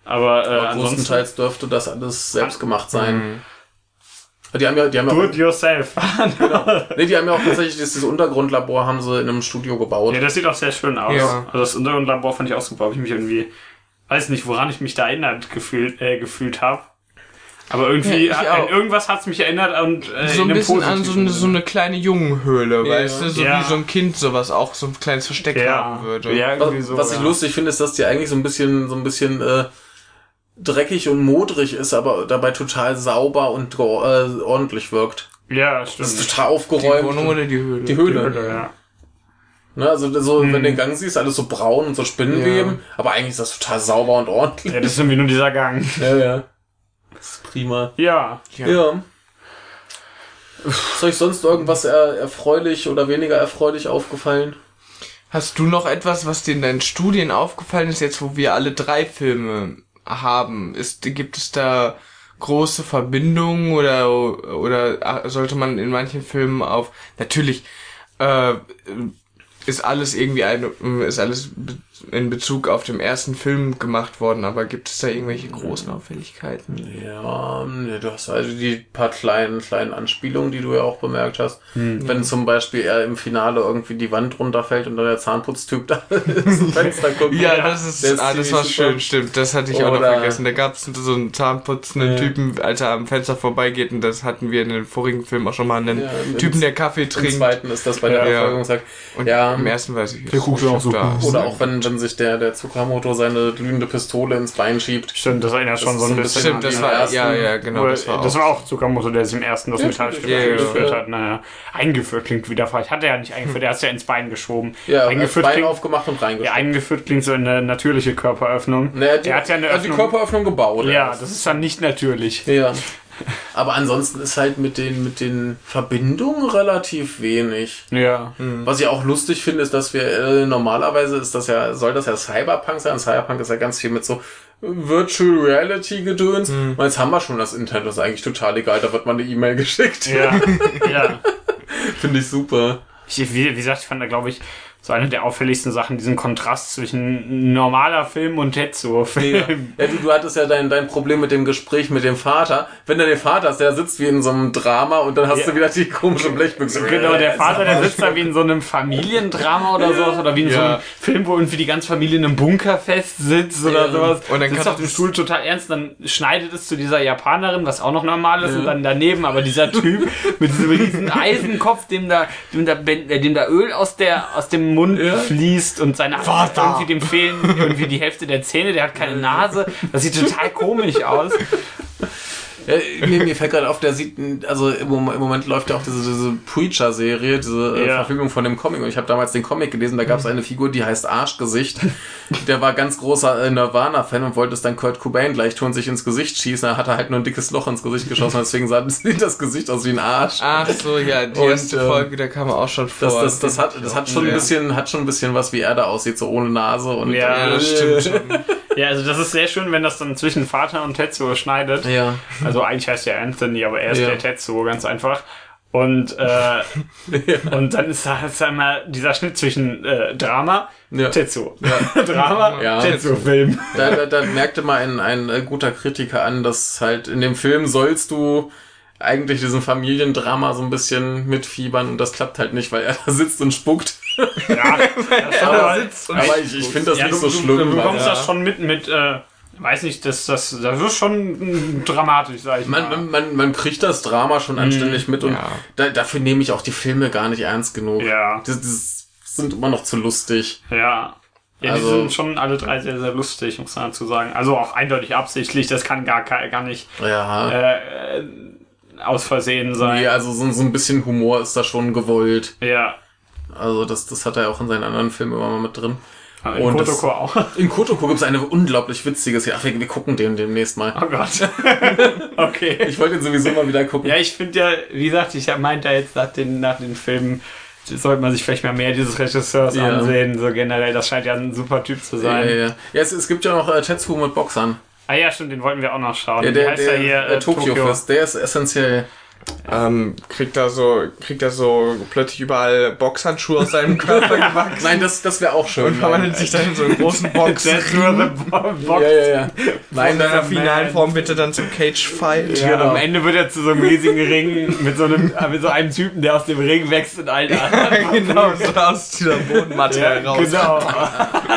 Aber, äh, Aber ansonsten. größtenteils dürfte das alles selbst gemacht sein. Mhm. Die haben ja, die haben Do ja, it yourself. [laughs] nee, die haben ja auch tatsächlich dieses Untergrundlabor haben sie in einem Studio gebaut. ja, das sieht auch sehr schön aus. Ja. Also das Untergrundlabor fand ich auch super. Hab ich mich irgendwie, weiß nicht, woran ich mich da erinnert gefühlt, äh, gefühlt habe. Aber irgendwie, Ja, auch. irgendwas hat's mich erinnert und äh, so in ein bisschen an so eine, so eine kleine Jungenhöhle, Ja. weißt du? So Ja. wie so ein Kind sowas auch so ein kleines Versteck ja, haben würde. ja, Was, irgendwie so. was ich ja. lustig finde, ist, dass die eigentlich so ein bisschen, so ein bisschen äh, dreckig und modrig ist, aber dabei total sauber und äh, ordentlich wirkt. Ja, Das stimmt. ist total Die aufgeräumt. Wohnung oder die Höhle? die Höhle. Höhle, ja. Ne, also so, Mhm. wenn du den Gang siehst, alles so braun und so Spinnenweben, aber eigentlich ist das total sauber und ordentlich. ja, das ist irgendwie nur dieser Gang. Ja, ja. Das ist prima. Ja. Ja. Ja. Ist euch sonst irgendwas er erfreulich oder weniger erfreulich aufgefallen? Hast du noch etwas, was dir in deinen Studien aufgefallen ist, jetzt wo wir alle drei Filme haben? Ist, gibt es da große Verbindungen oder, oder sollte man in manchen Filmen auf, natürlich, äh, ist alles irgendwie ein, ist alles in Bezug auf den ersten Film gemacht worden, aber gibt es da irgendwelche großen Auffälligkeiten? Ja, du hast also die paar kleinen, kleinen Anspielungen, die du ja auch bemerkt hast. Hm. Wenn zum Beispiel er im Finale irgendwie die Wand runterfällt und dann der Zahnputztyp da [laughs] ins Fenster guckt. Ja, das ist, ist ah, das war super. schön, stimmt. Das hatte ich auch noch Oder- vergessen. Da gab es so einen zahnputzenden Ja. Typen, als er am Fenster vorbeigeht und das hatten wir in den vorigen Filmen auch schon mal einen Ja, im- Typen, der Kaffee Im trinkt. zweiten ist das bei der Ja. Verfolgung sagt. Und Ja, im ersten weiß ich Der guckt auch so da. cool. oder auch wenn, wenn sich der, der Tsukamoto seine glühende Pistole ins Bein schiebt. Stimmt, das erinnert schon so ein bisschen. Stimmt, das war, ersten- ja, ja, genau, das war das auch. war auch Zuckermutter, der es im ersten das Ja, Metallstück ja, eingeführt ja. hat. Naja, eingeführt klingt wieder falsch. Hat er ja nicht eingeführt, er hat es ja ins Bein geschoben. Ja, das eingeführt Bein klingt, aufgemacht und ja, reingesteckt. eingeführt klingt so eine natürliche Körperöffnung. Die, er hat ja eine also die Öffnung. Körperöffnung gebaut. ja, das ist dann nicht natürlich. Ja. [laughs] Aber ansonsten ist halt mit den, mit den Verbindungen relativ wenig. Ja. Was ich auch lustig finde, ist, dass wir äh, normalerweise ist das ja, soll das ja Cyberpunk sein. Cyberpunk ist ja ganz viel mit so Virtual Reality Gedöns. Und jetzt haben wir schon das Internet, das ist eigentlich total egal, da wird mal eine E-Mail geschickt. Ja, [laughs] ja. Finde ich super. Ich, wie, wie gesagt, ich fand da, glaube ich, so eine der auffälligsten Sachen, diesen Kontrast zwischen normaler Film und Tetsuo-Film. Ja, du, du hattest ja dein, dein Problem mit dem Gespräch mit dem Vater. Wenn du den Vater hast, der sitzt wie in so einem Drama und dann hast Ja. du wieder die komische Blechbüchse. Genau, der Vater, der sitzt da wie in so einem Familiendrama oder sowas oder wie in so Ja. einem Film, wo irgendwie die ganze Familie in einem Bunker fest sitzt oder Ja. sowas. Und dann sitzt auf dem Stuhl total ernst, dann schneidet es zu dieser Japanerin, was auch noch normal ist, und dann daneben aber dieser Typ [laughs] mit diesem riesen Eisenkopf, dem da, dem da, äh, dem da Öl aus der, aus dem Mund fließt und seine irgendwie dem fehlen irgendwie die Hälfte der Zähne, der hat keine Nase. Das sieht total komisch aus. Ja, mir, mir fällt gerade auf, der sieht, also im Moment, im Moment läuft ja auch diese, diese Preacher-Serie, diese äh, Ja. Verfilmung von dem Comic. Und ich habe damals den Comic gelesen, da gab es eine Figur, die heißt Arschgesicht. Der war ganz großer äh, Nirvana-Fan und wollte es dann Kurt Cobain gleich tun, sich ins Gesicht schießen. Da hat er halt nur ein dickes Loch ins Gesicht geschossen, deswegen sah [laughs] sieht das Gesicht aus wie ein Arsch. Ach so, ja, die Und, erste ähm, Folge, da kam er auch schon vor. Das, das, das hat, das hat schon ein Ja. bisschen, hat schon ein bisschen was, wie er da aussieht, so ohne Nase und. Ja, das stimmt schon. [laughs] Ja, also das ist sehr schön, wenn das dann zwischen Vater und Tetsuo schneidet. Ja. Also eigentlich heißt er Anthony, aber er ist Ja. der Tetsuo, ganz einfach. Und, äh, [laughs] und dann ist da ist einmal dieser Schnitt zwischen äh, Drama, Ja. Tetsuo. [laughs] Drama, Ja. Tetsuo-Film. Da, da, da merkte mal ein, ein äh, guter Kritiker an, dass halt in dem Film sollst du eigentlich diesem Familiendrama so ein bisschen mitfiebern und das klappt halt nicht, weil er [laughs] da sitzt und spuckt. Ja, aber, sitzt und Aber ich, ich finde das ja, nicht du, so du, schlimm. du bekommst weil- das schon mit, mit äh, weiß nicht, das, das, das wird schon mm, dramatisch, sag ich mal. man, man, man, man kriegt das Drama schon anständig mit und ja. da, dafür nehme ich auch die Filme gar nicht ernst genug. Ja. Die, die sind immer noch zu lustig. Ja. Ja, Also- die sind schon alle drei sehr, sehr lustig, muss man dazu sagen. Also auch eindeutig absichtlich, das kann gar, gar nicht Ja. äh, aus Versehen sein. Nee, also so, so ein bisschen Humor ist da schon gewollt. Ja. Also das, das hat er auch in seinen anderen Filmen immer mal mit drin. In Und das- Kotoko auch. [laughs] In Kotoko gibt es eine unglaublich witzige Szene. Ach, wir, wir gucken den demnächst mal. Oh Gott. [laughs] okay. Ich wollte ihn sowieso mal wieder gucken. Ja, ich finde ja, wie gesagt, ich meinte ja jetzt nach den, nach den Filmen, sollte man sich vielleicht mal mehr dieses Regisseurs Ja. ansehen, so generell. Das scheint ja ein super Typ zu ja, sein. ja, ja. ja es, es gibt ja noch äh, Tetsuo mit Boxern. Ah ja, stimmt, den wollten wir auch noch schauen. Ja, der, heißt der, er hier? der Äh, Tokyo Fest, der ist essentiell. Ähm, kriegt er so, kriegt er so plötzlich überall Boxhandschuhe aus seinem Körper [laughs] gewachsen Nein, das, das wäre auch schön. und verwandelt sich dann in so einen großen [laughs] Box. Box. ja, ja, ja. Nein, In seiner finalen Form wird er dann zum Cage-Fight. Ja, Genau. Am Ende wird er zu so einem riesigen Ring mit so einem, äh, mit so einem Typen, der aus dem Ring wächst und anderen. [laughs] genau, so aus dieser Bodenmatte Ja, raus. genau.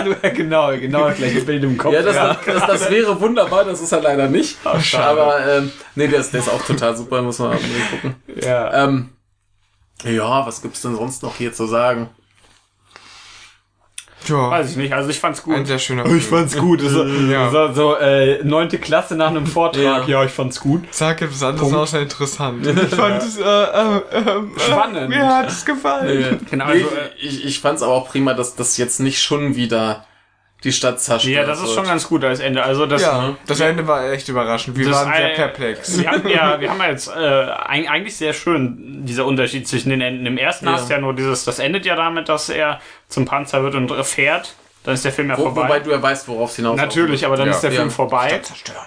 Du- genau, genau das gleiche Bild im Kopf. Ja, das, Das, das wäre wunderbar, das ist er leider nicht. schade. Aber ähm, nee, der ist, der ist auch total super, muss man mal gucken. [laughs] ja. Ähm, ja, was gibt's denn sonst noch hier zu sagen? Ja, Weiß ich nicht, also ich fand's gut. ein sehr schöner Ich fand's gut. So, [laughs] Ja. so, so äh, neunte Klasse nach einem Vortrag. Ja, ich fand's gut. Sag etwas anderes außer interessant. [laughs] Ich fand es, äh, äh, äh, Spannend. Mir hat es gefallen. Genau, Nee, also, äh, ich, ich fand's aber auch prima, dass das jetzt nicht schon wieder die Stadt zerstört ja, das ist schon ganz gut als Ende. Also das, Ja, das Ende war echt überraschend. Wir waren sehr perplex. Wir haben ja, [laughs] wir haben ja jetzt äh, eig- eigentlich sehr schön dieser Unterschied zwischen den Enden. Im ersten Ja. hast du ja nur dieses, das endet ja damit, dass er zum Panzer wird und fährt. Dann ist der Film ja Wo, vorbei. wobei du ja weißt, worauf es hinaus Natürlich, aber dann Ja. ist der Film Ja. vorbei.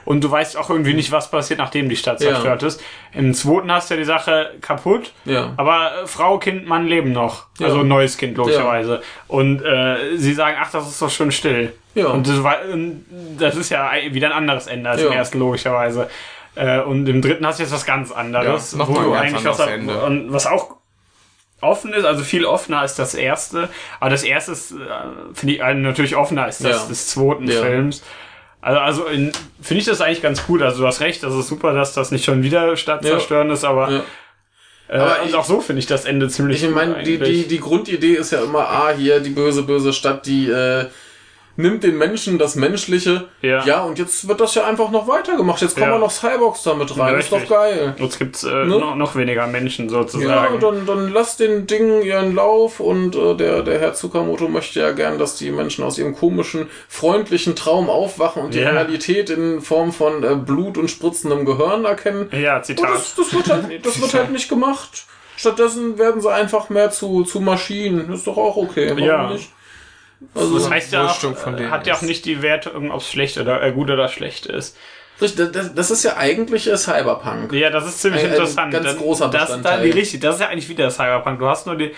Und du weißt auch irgendwie nicht, was passiert, nachdem die Stadt zerstört ist. Im zweiten hast du ja die Sache kaputt. Ja. Aber äh, Frau, Kind, Mann leben noch. Also ein neues Kind, logischerweise. Und äh, sie sagen, ach, das ist doch schon still. Und das, war, das ist ja wieder ein anderes Ende als im ersten, logischerweise. Äh, und im dritten hast du jetzt was ganz anderes. Mal ein ganz was, was auch offen ist, also viel offener als das erste. Aber das erste ist, äh, finde ich, äh, natürlich offener als das Ja. des zweiten Ja. Films. Also, also in- finde ich das eigentlich ganz cool. Also du hast recht, das ist super, dass das nicht schon wieder Stadt Ja. zerstören ist, aber, äh, Aber und ich- auch so finde ich das Ende ziemlich Ich meine, die, die, die Grundidee ist ja immer, ah, hier die böse, böse Stadt, die äh, nimmt den Menschen das Menschliche. Ja. und jetzt wird das ja einfach noch weitergemacht. Jetzt kommen Ja. noch Cyborgs damit rein. ist doch Richtig. geil. Jetzt gibt's äh, Ne? noch, noch weniger Menschen Ja, sozusagen. dann, dann lass den Dingen ihren Lauf und äh, der, der Herr Tsukamoto möchte ja gern, dass die Menschen aus ihrem komischen, freundlichen Traum aufwachen und die Ja. Realität in Form von äh, Blut und spritzendem Gehirn erkennen. ja, Und Zitat. das, das, wird halt, [laughs] das wird halt nicht gemacht. Stattdessen werden sie einfach mehr zu, zu Maschinen. Ist doch auch okay. Warum Ja. nicht? Also, Das heißt ja auch, von denen hat ja auch nicht die Wertung, ob es schlecht oder äh, gut oder schlecht ist. das, das ist ja eigentlich äh, Cyberpunk. Ja, das ist ziemlich Ein- ein interessant. ganz großer das, Bestandteil. da, die, richtig, das ist ja eigentlich wieder Cyberpunk. Du hast nur die,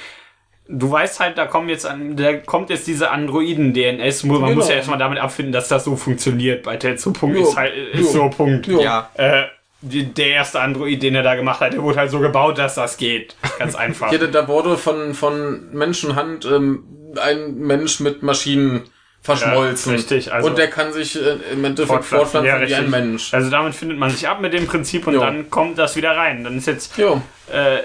du weißt halt, da kommen jetzt an, da kommt jetzt diese Androiden-DNS. Man Genau. muss ja erstmal damit abfinden, dass das so funktioniert. Bei Tetsu Punkt Jo. ist halt, ist Jo. so Punkt. Jo. Ja. Äh, die, der erste Android, den er da gemacht hat, der wurde halt so gebaut, dass das geht. Ganz einfach. Hier, da wurde von, von Menschenhand ähm, ein Mensch mit Maschinen verschmolzen. Ja, richtig, also- und der kann sich äh, im Endeffekt Fortpflanzen, ja, wie ein. Mensch. Also damit findet man sich ab mit dem Prinzip und Jo. dann kommt das wieder rein. Dann ist jetzt Jo. äh,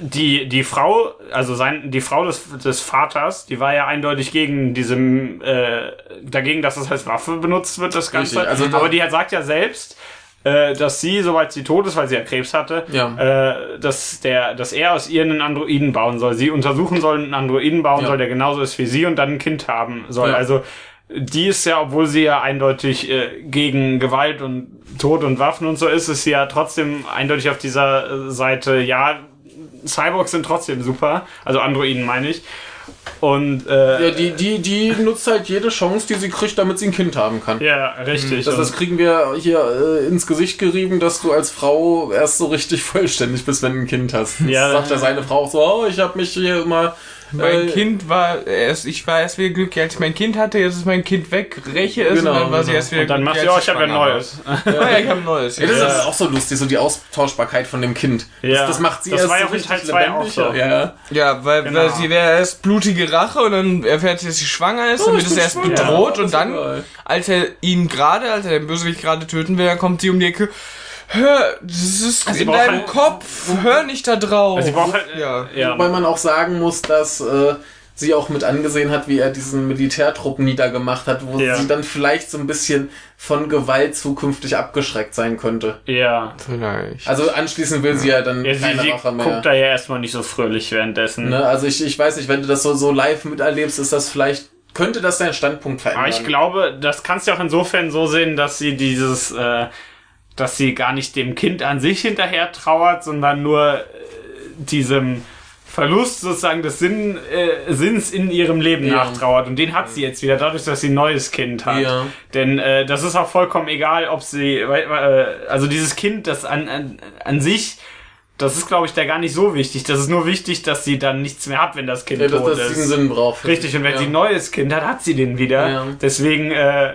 die, die Frau, also sein, die Frau des, des Vaters, die war ja eindeutig gegen diesem, äh, dagegen, dass es als Waffe benutzt wird, das Ganze. Richtig, also Aber die hat, sagt ja selbst, äh, dass sie, soweit sie tot ist, weil sie ja Krebs hatte, Ja. äh, dass, der, dass er aus ihr einen Androiden bauen soll. Sie untersuchen soll, einen Androiden bauen Ja. soll, der genauso ist wie sie und dann ein Kind haben soll. Ja. Also die ist ja, obwohl sie ja eindeutig äh, gegen Gewalt und Tod und Waffen und so ist, ist sie ja trotzdem eindeutig auf dieser äh, Seite, ja, Cyborgs sind trotzdem super, also Androiden meine ich. Und äh, Ja, die, die, die nutzt halt jede Chance, die sie kriegt, damit sie ein Kind haben kann. ja, richtig. Das, das kriegen wir hier äh, ins Gesicht gerieben, dass du als Frau erst so richtig [laughs] vollständig bist, wenn du ein Kind hast. Das Ja. sagt ja seine Frau auch so, oh, ich habe mich hier immer... Mein äh, Kind war erst, ich war erst wieder glücklich, als ich mein Kind hatte, jetzt ist mein Kind weg, räche es Genau, und dann war sie genau. erst wieder und dann glücklich, sie, oh, als ich habe ja war. Neues. Ja, [laughs] ja, ich habe ein neues. Ja, das Ja. ist auch so lustig, so die Austauschbarkeit von dem Kind. Ja. Das, das macht sie Das erst war ja so auch in richtig Teil zwei auch lebendig. so. Ja, ja. Weil, Genau. weil sie wäre erst blutige Rache und dann erfährt sie, dass sie schwanger ist, dann Oh, wird ich es erst schwanger. bedroht Ja, und dann, als er ihn gerade, als er den Bösewicht gerade töten will, dann kommt sie um die Ecke. Hör, das ist Also sie in deinem halt- Kopf, hör nicht da drauf. Also sie halt, ja. ja. Wobei man auch sagen muss, dass äh, sie auch mit angesehen hat, wie er diesen Militärtrupp niedergemacht hat, wo Ja. sie dann vielleicht so ein bisschen von Gewalt zukünftig abgeschreckt sein könnte. ja. Vielleicht. Also anschließend will sie ja dann Ja, sie, keine sie Rache mehr. guckt da ja erstmal nicht so fröhlich währenddessen. Ne? Also ich, ich weiß nicht, wenn du das so, so live miterlebst, ist das vielleicht, könnte das deinen Standpunkt verändern. Aber ich glaube, das kannst du auch insofern so sehen, dass sie dieses, äh, dass sie gar nicht dem Kind an sich hinterher trauert, sondern nur äh, diesem Verlust sozusagen des Sinn, äh, Sinns in ihrem Leben Ja. nachtrauert. Und den hat sie jetzt wieder, dadurch, dass sie ein neues Kind hat. Ja. Denn äh, das ist auch vollkommen egal, ob sie, äh, also dieses Kind, das an, an, an sich, das ist, glaube ich, da gar nicht so wichtig. Das ist nur wichtig, dass sie dann nichts mehr hat, wenn das Kind ja, dass, tot dass ist. sie einen Sinn braucht. Richtig, und wenn ja. sie ein neues Kind hat, hat sie den wieder. Ja. Deswegen, äh,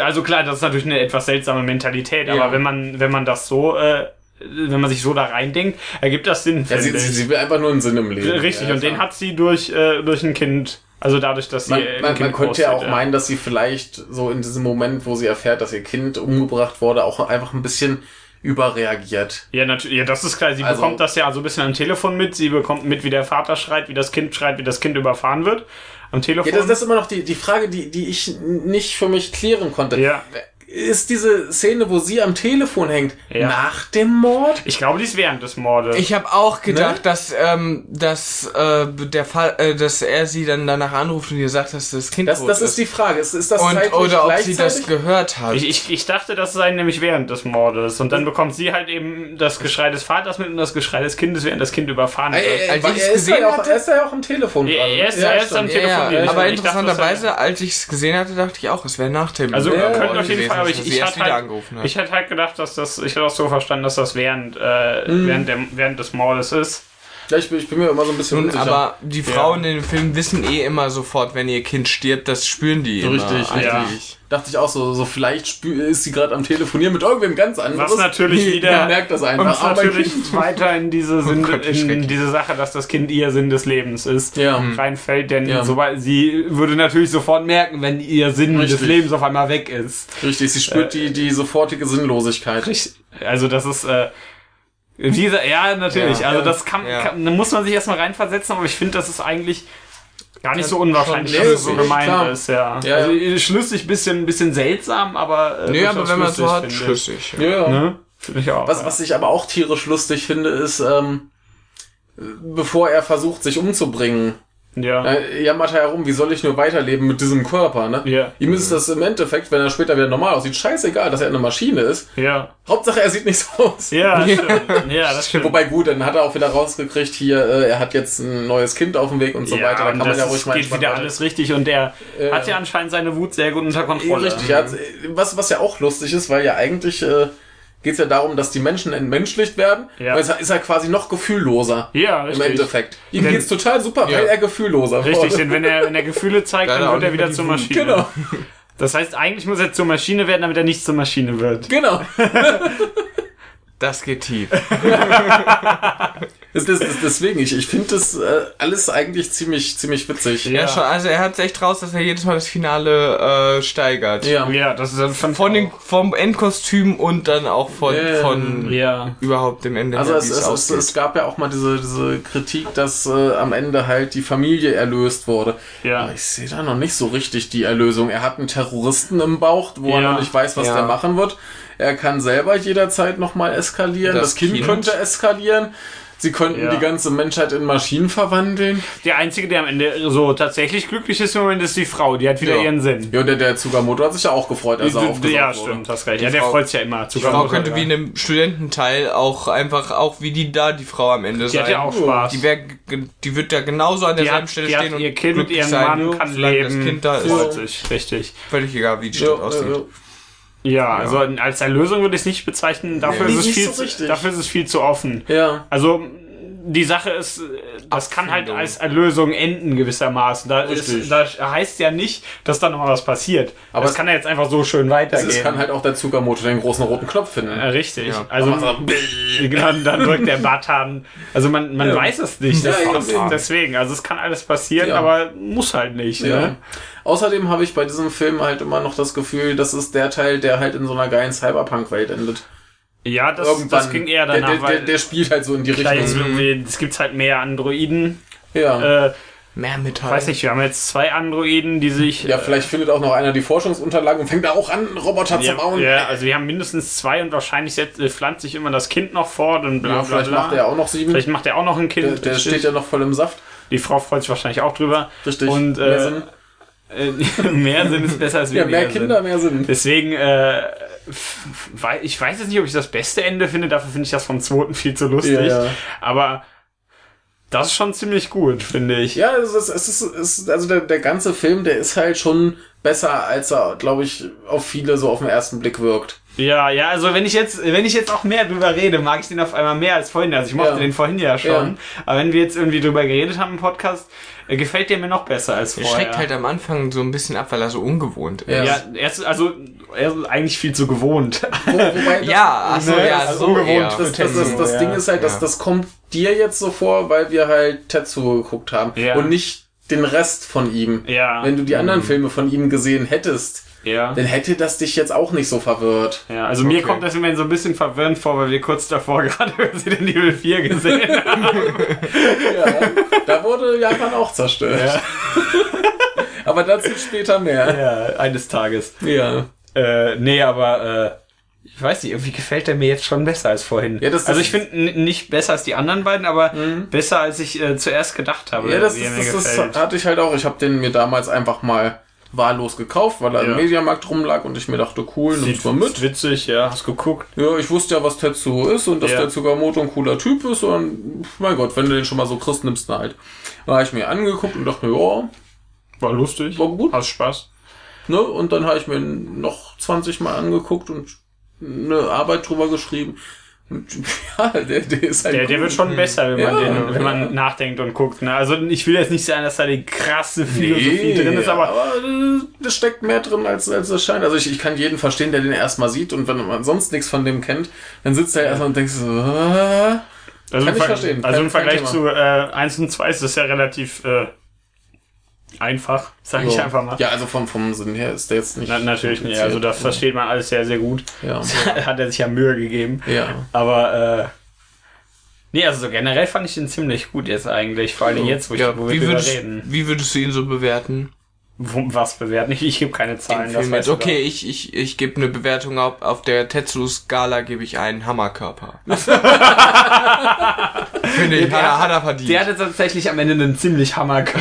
also klar, das ist natürlich eine etwas seltsame Mentalität, Ja. aber wenn man, wenn man das so, äh, wenn man sich so da reindenkt, ergibt das Sinn. Ja, sie, sie, will einfach nur einen Sinn im Leben. Richtig, ja, und den hat sie durch, äh, durch ein Kind. Also dadurch, dass sie Man, äh, man, man könnte ja auch wird, meinen, dass sie vielleicht so in diesem Moment, wo sie erfährt, dass ihr Kind umgebracht wurde, auch einfach ein bisschen überreagiert. Ja, natürlich, ja, das ist klar. Sie Also- bekommt das ja so ein bisschen am Telefon mit. Sie bekommt mit, wie der Vater schreit, wie das Kind schreit, wie das Kind überfahren wird. Am Telefon. Ja, das, das ist immer noch die, die Frage, die, die ich nicht für mich klären konnte. Ja. Ist diese Szene, wo sie am Telefon hängt, Ja. nach dem Mord? ich glaube, die ist während des Mordes. Ich habe auch gedacht, Ne? dass ähm, dass äh, der Fall, äh, dass er sie dann danach anruft und ihr sagt, dass das Kind Das, tot das ist die Frage. Ist, ist das und oder ob sie das gehört hat. Ich, ich, ich dachte, das sei nämlich während des Mordes. Und dann bekommt sie halt eben das Geschrei des Vaters mit und das Geschrei des Kindes, während das Kind überfahren wird. ey, Als er, ist gesehen ja auch, hatte- er ist ja auch am Telefon Ja, dran. er ist- er ist am. Telefon. ja, ja, aber Ich interessanterweise, als ich es gesehen hatte, dachte ich auch, es wäre nach dem Also Mord könnte auf jeden Fall, aber ich, ich, hatte halt, ich hätte halt gedacht, dass das, ich hätte auch so verstanden, dass das während, äh, während, der, während des Mordes ist. Ja, ich, bin, ich bin mir immer so ein bisschen Nun, unsicher. aber die Frauen in den Filmen wissen eh immer sofort, wenn ihr Kind stirbt, das spüren die immer. Richtig, ja. eigentlich. Dachte ich auch so, so vielleicht ist sie gerade am Telefonieren mit irgendwem ganz anderes. Was natürlich Man [laughs] wieder merkt das einfach. Aber natürlich Kind- weiter in diese, [laughs] Sinn, Gott, wie in diese Sache, dass das Kind ihr Sinn des Lebens ist, Ja. reinfällt. Denn Ja. sobald sie würde natürlich sofort merken, wenn ihr Sinn Richtig. des Lebens auf einmal weg ist. Richtig, sie spürt die, die sofortige Sinnlosigkeit. Richtig. Also das ist äh, diese, ja natürlich. Ja. also Ja. das kann, Ja. kann, da muss man sich erstmal reinversetzen, aber ich finde, das ist eigentlich gar nicht so unwahrscheinlich, dass es so gemeint klar. ist. Ja. Ja, also ja. schlüssig, bisschen, bisschen seltsam, aber äh, Nee, aber wenn man so schlüssig, hat, schlüssig. Ja, ja. Ne? Finde ich auch. Was, ja. was ich aber auch tierisch lustig finde, ist, ähm, bevor er versucht, sich umzubringen, ja. äh, jammert er herum, wie soll ich nur weiterleben mit diesem Körper, ne? Ja. Ihm ist das im Endeffekt, wenn er später wieder normal aussieht, scheißegal, dass er eine Maschine ist. Ja. Hauptsache, er sieht nicht so aus. Ja, [laughs] stimmt. Ja, das stimmt. Wobei gut, dann hat er auch wieder rausgekriegt, hier, äh, er hat jetzt ein neues Kind auf dem Weg und so ja, weiter. Da kann man das ja ruhig mal geht wieder weiter- alles richtig und der Ja. hat ja anscheinend seine Wut sehr gut unter Kontrolle. Richtig, ja, was, was ja auch lustig ist, weil ja eigentlich äh, geht es ja darum, dass die Menschen entmenschlicht werden. Ja. Jetzt ist er quasi noch gefühlloser. Ja, Im richtig. Endeffekt. Ihm Denn- geht's total super, Ja. weil er gefühlloser Richtig, wurde. denn wenn er, wenn er Gefühle zeigt, dann er wird er wieder zur. Maschine. Genau, [laughs] Das heißt, eigentlich muss er zur Maschine werden, damit er nicht zur Maschine wird. genau. [laughs] Das geht tief. [laughs] Das, das, deswegen, ich, ich finde das äh, alles eigentlich ziemlich, ziemlich witzig. Ja. Ja. schon. Also er hat echt raus, dass er jedes Mal das Finale äh, steigert. Ja. Ja, das ist dann von, Von den, vom Endkostüm und dann auch von, Ja. von Ja. überhaupt dem Ende Also her, es, es, es, es gab ja auch mal diese, diese Kritik, dass äh, am Ende halt die Familie erlöst wurde. Ja. Aber ich sehe da noch nicht so richtig die Erlösung. Er hat einen Terroristen im Bauch, wo er Ja. noch nicht weiß, was Ja. der machen wird. Er kann selber jederzeit nochmal eskalieren. Das, Das kind, Kind. könnte eskalieren. Sie könnten Ja. die ganze Menschheit in Maschinen verwandeln. Der Einzige, der am Ende so tatsächlich glücklich ist im Moment, ist die Frau. Die hat wieder Ja. ihren Sinn. Ja, der, der Tsugamoto hat sich ja auch gefreut, als er aufgesaugt ja, wurde. stimmt, hast recht. Ja, der Frau- freut sich ja immer. Die Frau könnte wie in einem Studententeil auch einfach, auch wie die da, die Frau am Ende Die sein. hat ja auch Spaß. Die, wär, die wird ja genauso an Die derselben Stelle die hat stehen ihr Kind, ihren sein, Mann kann leben. das Kind da ist. freut sich, richtig. Völlig egal, wie die Ja, Stadt aussieht. Ja, also als Erlösung würde ich es nicht bezeichnen. Dafür, Nee, ist es viel, so zu- dafür ist es viel zu offen. ja. Also die Sache ist, äh, das kann halt Abfindung. als Erlösung enden gewissermaßen. Da, ist, da heißt ja nicht, dass da noch mal was passiert. Aber das es- kann ja jetzt einfach so schön weitergehen. Es kann halt auch der Tsugamoto den großen roten Knopf finden. Äh, Richtig. Ja. Also [laughs] dann, dann drückt der Button. Also man, man Ja. weiß es nicht. Ja, Das deswegen. Also es kann alles passieren, aber muss halt nicht. Ne? Außerdem habe ich bei diesem Film halt immer noch das Gefühl, das ist der Teil, der halt in so einer geilen Cyberpunk-Welt endet. Ja, das, das ging eher danach, der, der, weil der, der spielt halt so in die Richtung. es gibt halt mehr Androiden. Ja. Äh, Mehr Metall. weiß nicht, wir haben jetzt zwei Androiden, die sich. ja, vielleicht findet auch noch einer die Forschungsunterlagen und fängt da auch an, Roboter ja, zu bauen. ja, also wir haben mindestens zwei und wahrscheinlich setzt, äh, pflanzt sich immer das Kind noch fort und bla Ja, bla vielleicht bla. macht er auch noch sieben. Vielleicht macht er auch noch ein Kind. der, steht ja noch voll im Saft. Die Frau freut sich wahrscheinlich auch drüber. Richtig. Und mehr äh, Sinn. äh, [laughs] mehr Sinn ist besser als Ja, weniger mehr Kinder, Sinn. mehr Sinn. Deswegen, äh, ich weiß jetzt nicht, ob ich das beste Ende finde. Dafür finde ich das vom zweiten viel zu lustig. Ja, ja. Aber das ist schon ziemlich gut, finde ich. Ja, es ist, es ist, es ist also der, der ganze Film, der ist halt schon besser, als er, glaube ich, auf viele so auf den ersten Blick wirkt. Ja, ja, also wenn ich jetzt, wenn ich jetzt auch mehr drüber rede, mag ich den auf einmal mehr als vorhin. Also ich mochte Ja. den vorhin ja schon. Ja. Aber wenn wir jetzt irgendwie drüber geredet haben im Podcast, äh, gefällt der mir noch besser als Er vorher. schreckt halt am Anfang so ein bisschen ab, weil er so ungewohnt ist. Ja. er ist, also, er ist eigentlich viel zu gewohnt. Wo, [laughs] wobei das, Ja, achso, Ne, ja, also so ungewohnt eher. das, das, das, das ja. Ding ist halt, dass Ja. das kommt dir jetzt so vor, weil wir halt Tetsuo geguckt haben Ja. und nicht den Rest von ihm. ja. Wenn du die anderen Filme von ihm gesehen hättest, ja. dann hätte das dich jetzt auch nicht so verwirrt. Ja, also mir Okay. kommt das immer so ein bisschen verwirrend vor, weil wir kurz davor [laughs] gerade Resident Evil 4 gesehen [laughs] haben. Ja, da wurde Japan auch zerstört. Aber dazu später mehr. ja, eines Tages. Ja. Äh, nee, aber äh, ich weiß nicht, irgendwie gefällt der mir jetzt schon besser als vorhin. Ja, das- also das- ich finde nicht besser als die anderen beiden, aber besser als ich äh, zuerst gedacht habe, Ja, das, er das, das, das gefällt. hatte ich halt auch. Ich habe den mir damals einfach mal wahllos gekauft, weil er Ja. im Mediamarkt rumlag und ich mir dachte, cool, nimm's mal mit. witzig, ja, hast geguckt. Ja, ich wusste ja, was Tetsuo ist und dass Ja. der Tsugamoto ein cooler Typ ist und mein Gott, wenn du den schon mal so kriegst, nimmst du halt. Da habe ich mir angeguckt und dachte mir, ja, War lustig. war gut. Hast Spaß. Ne? Und dann habe ich mir noch 20 Mal angeguckt und eine Arbeit drüber geschrieben. Und, [laughs] ja, der, der ist halt Der, der wird schon besser, wenn man, Ja, den, wenn ja. man nachdenkt und guckt. Ne? Also ich will jetzt nicht sagen, dass da die krasse Philosophie drin ist, aber äh, das steckt mehr drin, als, als es scheint. Also ich, ich kann jeden verstehen, der den erstmal sieht und wenn man sonst nichts von dem kennt, dann sitzt er erstmal und denkt so, äh, Also, Kann im, ich Ver verstehen. also im Vergleich zu äh, 1 und 2 ist das ja relativ äh, einfach, sage ich so. einfach mal. Ja, also vom, vom Sinn her ist der jetzt nicht. Na, natürlich nicht. Also das versteht man alles sehr, sehr gut. Ja. [laughs] Hat er sich ja Mühe gegeben. Ja. Aber äh, nee, also so generell fand ich den ziemlich gut jetzt eigentlich. Vor allem jetzt, wo, ich, Ja, wo wir drüber würdest, reden. wie würdest du ihn so bewerten? Was bewerten? Ich, ich gebe keine Zahlen. Das du Okay, ich, ich, ich gebe eine Bewertung auf, auf der Tetsu-Skala gebe ich einen Hammerkörper. [laughs] Finde ich, hat, er- hat er verdient. Der hatte tatsächlich am Ende einen ziemlich Hammer. [laughs]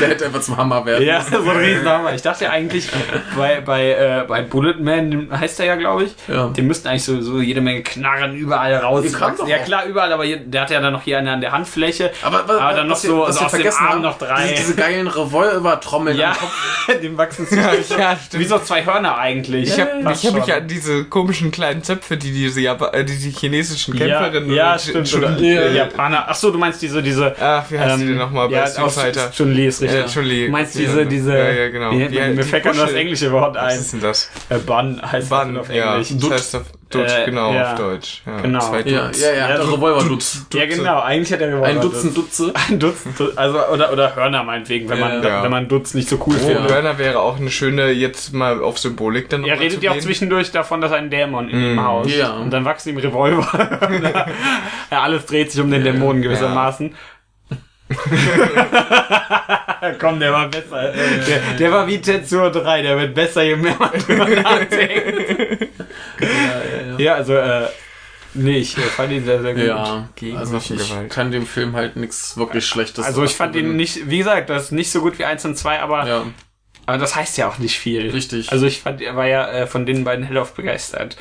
Der hätte einfach zum Hammer werden. Ja, so ein Riesenhammer. Ich dachte ja eigentlich, bei, bei, äh, bei Bulletman heißt er ja, glaube ich, Ja. die müssten eigentlich so, so jede Menge Knarren überall raus. Ja klar, überall, aber hier, der hat ja dann noch hier eine an der Handfläche. Aber, was, aber dann noch so, was so ihr aus dem Arm noch drei. Diese, diese geilen Revolver, Trommeln Ja, am Kopf. [laughs] dem wachsen ja, stimmt. wie so zwei Hörner eigentlich. Ich habe Fast ich hab mich an diese komischen kleinen Zöpfe, die diese, Japa äh, die, die chinesischen ja, Kämpferinnen ja, und stimmt. Chun- Oder, Ja. äh, Japaner. Ach so, du meinst diese, diese. Ach, wie heißt die denn nochmal bei ja, Street Fighter? Chun-Li ist richtig. Ja, Chun-Li. Du meinst Die diese, diese. Ja, ja, genau. Wie, Die- mir die fällt gerade nur das englische Wort Was ein. ist denn das? Äh, Bun heißt Bann, das auf ja. Englisch. Das heißt auf Deutsch, Äh, genau, ja. auf Deutsch. Ja, Genau. Zwei Ja, Dutz. ja, ja, Ja, ja Revolver-Dutz. Ja, genau. Eigentlich hat er Revolver. [laughs] Ein Dutzend Dutze. Ein Dutzend, Du- also oder oder Hörner meinetwegen, wenn man Ja. wenn man Dutz nicht so cool Oh, findet. Hörner wäre auch eine schöne, jetzt mal auf Symbolik dann Er redet ja auch zwischendurch davon, dass ein Dämon in ihm haust. Ja. Und dann wachsen ihm Revolver. [laughs] ja, alles dreht sich um den Dämonen gewissermaßen. [laughs] Komm, der war besser. Der, der war wie Tetsuo 3, der wird besser, je mehr man drüber nachdenkt. [laughs] ja, also, äh, nee, ich äh, fand ihn sehr, sehr gut. Ja, Gegen also ich, ich Waffengewalt. kann dem Film halt nichts wirklich Schlechtes Also ich fand ihn nicht, wie gesagt, das ist nicht so gut wie 1 und 2, aber, Ja, aber das heißt ja auch nicht viel. Richtig. Also ich fand, er war ja äh, von den beiden hellauf begeistert.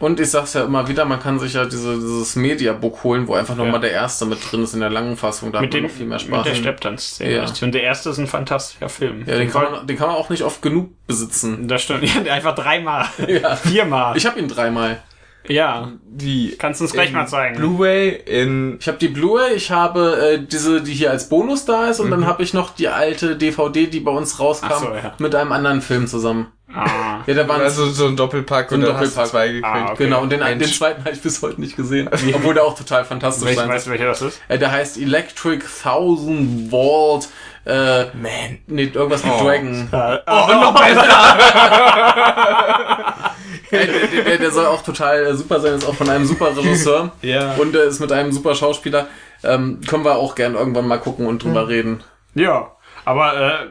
Und ich sag's ja immer wieder, man kann sich ja diese, dieses Mediabook holen, wo einfach nochmal Ja. der erste mit drin ist in der langen Fassung. Da Mit, hat man den, noch viel mehr mit Spaß. der Stepptanzszene. Ja. Und der erste ist ein fantastischer Film. ja, den kann, man, den kann man auch nicht oft genug besitzen. Das stimmt. [laughs] Ja, einfach dreimal. Ja. Viermal. Ich habe ihn dreimal. Ja. Die Kannst du uns gleich in mal zeigen. Blu-ray in Ich habe die Blu-ray, ich habe äh, diese, die hier als Bonus da ist, und dann habe ich noch die alte DVD, die bei uns rauskam, so, ja. mit einem anderen Film zusammen. Ah. Ja, da waren also so ein Doppelpack So ein und dann hast Doppelpack. du zwei gekriegt. Ah, okay. Genau, und den, Mensch. den zweiten habe ich bis heute nicht gesehen. [laughs] Obwohl der auch total fantastisch Welch, sein weißt du, welcher das ist? äh, Der heißt Electric Thousand Volt. Äh, Man. nee, irgendwas mit Oh. Dragon. [laughs] oh, noch besser! [laughs] Der, der, der soll auch total äh, super sein, ist auch von einem super Regisseur. [laughs] Ja. Und äh, ist mit einem super Schauspieler. Ähm, können wir auch gern irgendwann mal gucken und drüber Hm. reden. Ja, aber äh,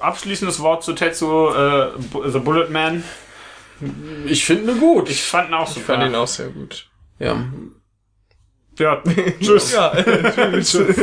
abschließendes Wort zu Tetsuo äh, The Bullet Man. Ich finde gut. Ich fand ihn auch Ich super. fand ihn auch sehr gut. ja. ja, tschüss. Ja, tschüss.